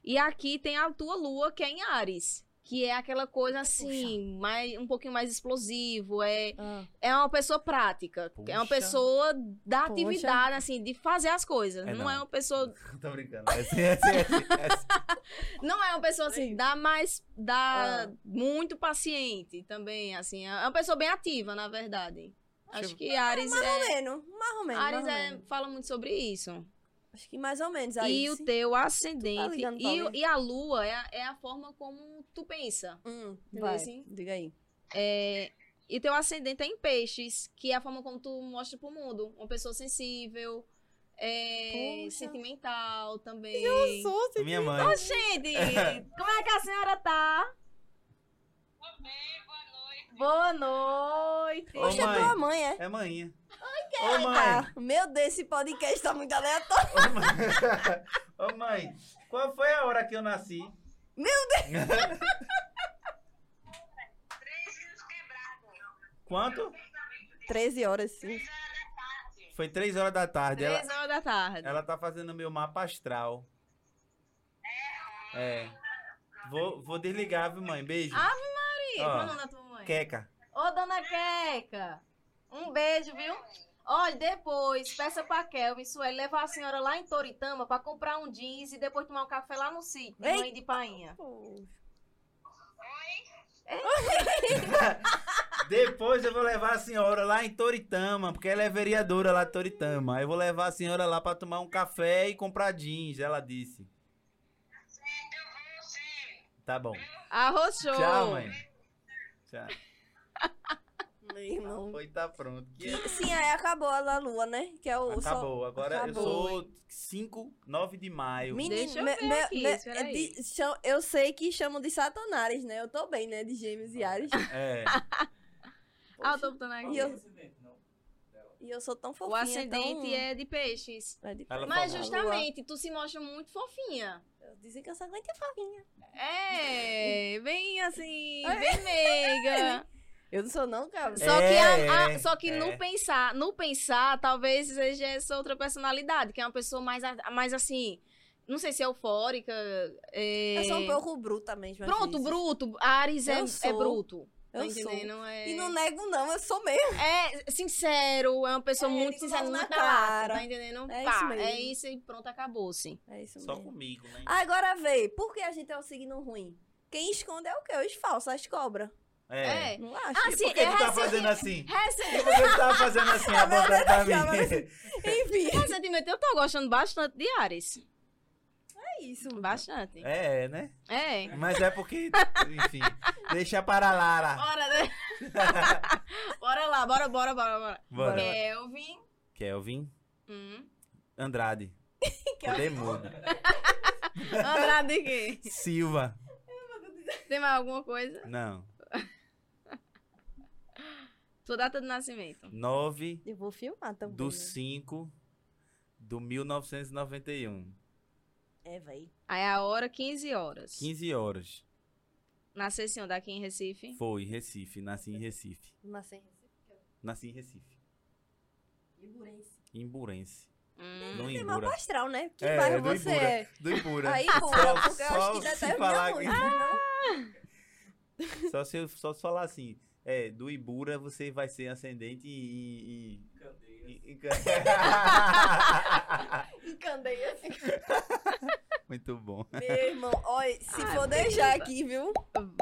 E aqui tem a tua lua, que é em Ares. Que é aquela coisa assim, mais, um pouquinho mais explosivo. É, ah. é uma pessoa prática. É uma Puxa. pessoa da Poxa. atividade, assim, de fazer as coisas. É, não, não. é uma pessoa. Tô brincando. É assim, é assim, é assim, é. Não é uma pessoa assim, da mais. Da Ah. muito paciente também, assim. É uma pessoa bem ativa, na verdade. Acho que Ares Mais ou é. menos, mais ou menos. Ares é, fala muito sobre isso. Acho que mais ou menos. Aí, e o teu ascendente. ligando pra e, e a lua é a, é a forma como tu pensa. Hum, vai, assim? diga aí. É, e teu ascendente é em peixes, que é a forma como tu mostra pro mundo. Uma pessoa sensível, é, Poxa. sentimental também. sou, Minha mãe. Ô, gente, como é que a senhora tá? Boa noite. Ô, Poxa, mãe. tua mãe, é? É manhã. Ô, Ai, mãe. tá. Meu Deus, esse podcast tá muito aleatório. Ô, mãe. Ô, mãe. Qual foi a hora que eu nasci? Meu Deus! Quanto? 13 horas, sim. Foi três horas da tarde. Ela, Três horas da tarde. ela tá fazendo meu mapa astral. É. Vou, vou desligar, viu, mãe? Beijo. Ave Maria, Ó, qual é o nome da tua? Queca. Ô, dona Queca, um beijo, viu? Olha, depois, peça pra Kelvin, Sueli, levar a senhora lá em Toritama pra comprar um jeans e depois tomar um café lá no sítio, de Ei. mãe de painha. Depois eu vou levar a senhora lá em Toritama, porque ela é vereadora lá de Toritama. Aí eu vou levar a senhora lá pra tomar um café e comprar jeans, ela disse. Tá bom. Arrochou. Tchau, mãe. Tchau. Meu irmão. Foi, tá pronto. Que- Sim, aí acabou a da lua, né? Que é o sol- Acabou. Agora Acabou. eu sou 5, 9 de maio. Menino, Deixa eu me- ver me- aqui, me- espera aí. de- cham- eu sei que chamam de Satanares, né? Eu tô bem, né? De gêmeos e Ares. É. Ah, eu tô botando aqui. E eu, e eu sou tão fofinha. O ascendente tão... é de peixes. é de Ela Mas falou. justamente, tu se mostra muito fofinha. Dizem que eu sou muito fofinha. É, bem assim, É. bem meiga. Eu não sou não, cara. Só que, a- É, a- só que é. no pensar, no pensar, talvez seja essa outra personalidade, que é uma pessoa mais, mais assim, não sei se é eufórica. é- Eu sou um pouco bruta mesmo. Pronto, vezes. bruto. Ares é, é sou. Eu tá sou. É... E não nego não, eu sou mesmo. É sincero, é uma pessoa É, muito sincera, muito cara. tá entendendo? É Pá, isso mesmo. é isso e pronto, acabou-se. É isso Só mesmo. comigo, né? Agora vê, por que a gente é o signo ruim? Quem esconde é o quê? Os falsos, as cobras. É. É. Não acho? Ah, E sim, por que tu tá é fazendo assim? Recen- E por que tu tá fazendo assim, apontando pra mim? achava Enfim, Recentemente eu tô gostando bastante de Ares. É isso. Bastante. É, né? É. Mas é porque, enfim, deixa para lá. lá. Bora, né? bora lá, bora, bora, bora, bora. Bora. Kelvin, Kelvin, Hum. Andrade. Mudo. Andrade quê? Silva. Tem mais alguma coisa? Não. Tua data de nascimento. 9 Eu vou filmar também. do né? 5 do 1991. É, véi. Aí a hora, 15 horas. 15 horas. Nascesse onde? Aqui em Recife? Foi, Recife. Nasci em Recife. Mas sem Nasci em Recife. Iburense. Imburense. Hum. No Tem mapa astral, né? Que É, bairro do você Ibura. é? Do Ibura. Aí, Só- pura, porque eu só acho que se determina falar muito, que- não? Só se eu só falar assim, é, do Ibura você vai ser ascendente e. e, e, e Em Candeias. Muito bom. Meu irmão, olha, se Ai, for deixar aqui, viu?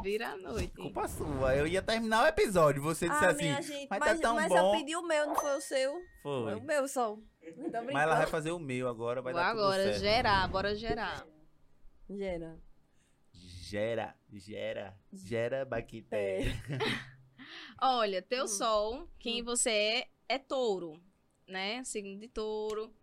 Vira a noite. Culpa sua. Eu ia terminar o episódio. Você disse ah, assim. gente, mas mas, tá tão mas bom. eu pedi o meu, não foi o seu. Foi. Foi o meu só. Mas ela vai fazer o meu agora, vai Vou dar tudo agora, certo. gerar, bora gerar. Gera. Gera, gera, gera bactéria. Olha, teu Hum. sol, quem você é, é touro, né? Signo de touro.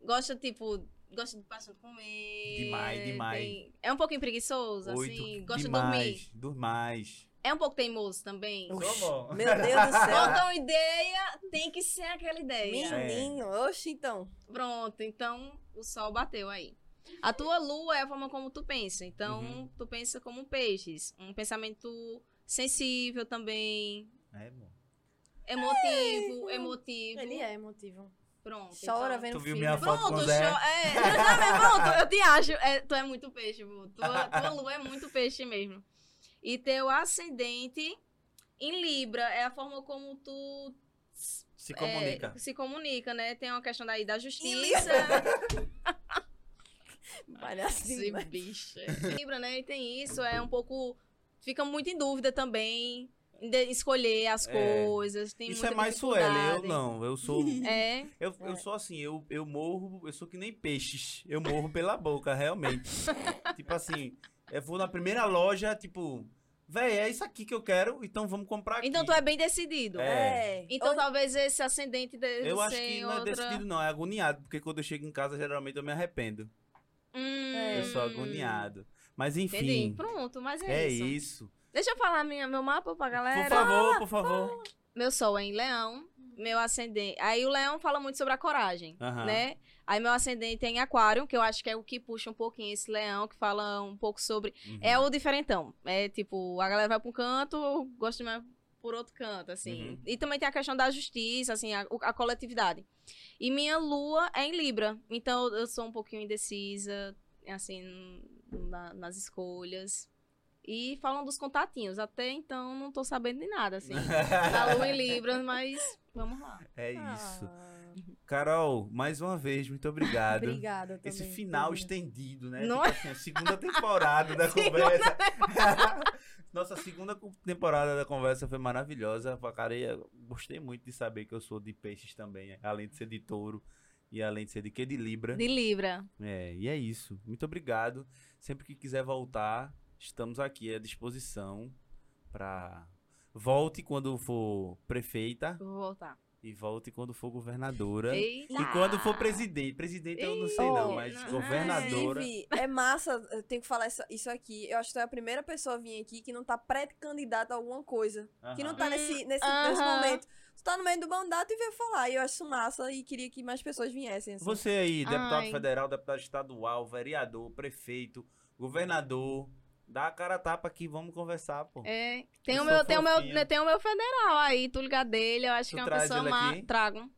Gosta, tipo, gosta de bastante comer. Demais, demais. tem- É um pouquinho preguiçoso, Oito, assim. Gosta de dormir. demais, demais. É um pouco teimoso também. Oxi, Como? Meu Deus do céu. Conta uma ideia, tem que ser aquela ideia. Menino, oxe, então. Pronto, então o sol bateu aí. A tua lua é a forma como tu pensa. Então, Uhum. tu pensa como um peixes. Um pensamento sensível também. É, bom. Emotivo, emotivo. Ele é emotivo. Pronto. Chora então- vendo Tu viu filme. minha foto com Pronto, Zé? show. É, pronto, eu te acho. É, tu é muito peixe, vô. Tua, tua lua é muito peixe mesmo. E teu ascendente em Libra é a forma como tu Se é, comunica. se comunica, né? Tem uma questão daí da justiça. Palhacinho, Esse bicho. Libra, né? E tem isso, é um pouco. Fica muito em dúvida também. Escolher as É. coisas. Tem Isso é mais Sueli, eu não. Eu sou. É. Eu, eu sou assim, eu, eu morro, eu sou que nem peixes. Eu morro pela boca, realmente. tipo assim, eu vou na primeira loja, tipo, véi, é isso aqui que eu quero, então vamos comprar aqui. Então tu é bem decidido. É. É. Então Ou- talvez esse ascendente de Eu acho que não é outra... decidido, não, é agoniado, porque quando eu chego em casa, geralmente eu me arrependo. Hum, Eu sou agoniado. Mas Entendi. enfim, Pronto, mas é, é isso. isso. Deixa eu falar minha, meu mapa pra galera. Por favor, por favor. Meu sol é em leão, meu ascendente... Aí o leão fala muito sobre a coragem, né? Aí meu ascendente é em aquário, que eu acho que é o que puxa um pouquinho esse leão, que fala um pouco sobre... Uhum. É o diferentão. É tipo, a galera vai pra um canto, eu gosto de mais por outro canto, assim. Uhum. E também tem a questão da justiça, assim, a, a coletividade. E minha lua é em Libra. Então eu sou um pouquinho indecisa, assim, na- nas escolhas. E falam dos contatinhos. Até então não tô sabendo de nada, assim. da lua em Libra, mas vamos lá. É isso. Ah, Carol, mais uma vez, muito obrigado. Obrigada também. Esse final por- estendido, né? Não Tipo assim, a segunda temporada da conversa. Nossa, a segunda temporada da conversa foi maravilhosa. Cara, eu gostei muito de saber que eu sou de peixes também, além de ser de touro e além de ser de quê? De Libra. De Libra. É, e é isso. Muito obrigado. Sempre que quiser voltar, estamos aqui à disposição para volte quando for prefeita Vou voltar. e volte quando for governadora. Eita! E quando for presidente, presidente eu não sei não, mas não. governadora. Inclusive, é massa, eu tenho que falar isso, isso aqui. Eu acho que tu é a primeira pessoa a vir aqui que não tá pré-candidata a alguma coisa. Que não tá nesse, nesse, Aham. nesse momento. Tu tá no meio do mandato e veio falar. E eu acho isso massa e queria que mais pessoas viessem. Assim. Você aí, deputado Ai. federal, deputado estadual, vereador, prefeito, governador, dá a cara a tapa aqui, vamos conversar, pô. É, tem Eu o, meu, tem, o meu, né, tem o meu federal aí, Túlio Gadelha, eu acho Tu que é uma pessoa má. Trago.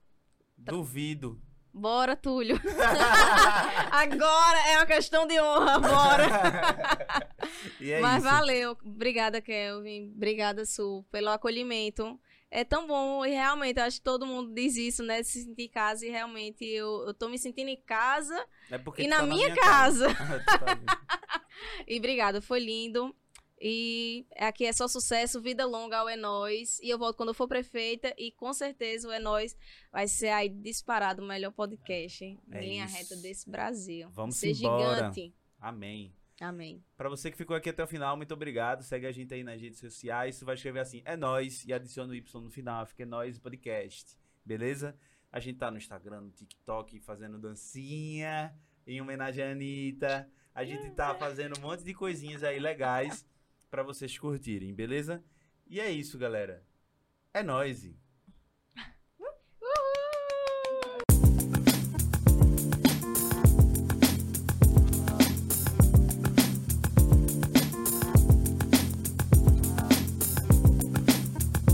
Duvido. Bora, Túlio. Agora é uma questão de honra, bora. é Mas isso. valeu. Obrigada, Kelvin. Obrigada, Su, pelo acolhimento. É tão bom, e realmente, eu acho que todo mundo diz isso, né? de Se sentir em casa, e realmente eu, eu tô me sentindo em casa É e na tá minha, casa. Tu tá vendo. E obrigada, foi lindo. E aqui é só sucesso, vida longa ao É Nós. E eu volto quando eu for prefeita. E com certeza o É Nós vai ser aí disparado o melhor podcast em É linha isso. reta desse Brasil. Vamos ser embora. gigante. Amém. Amém. Para você que ficou aqui até o final, muito obrigado. Segue a gente aí nas redes sociais. Você vai escrever assim, é nós e adiciona o Y no final, fica é nós podcast. Beleza? A gente tá no Instagram, no TikTok, fazendo dancinha em homenagem à Anitta. A gente tá uhum. fazendo um monte de coisinhas aí legais para vocês curtirem, beleza? E é isso, galera. É nós.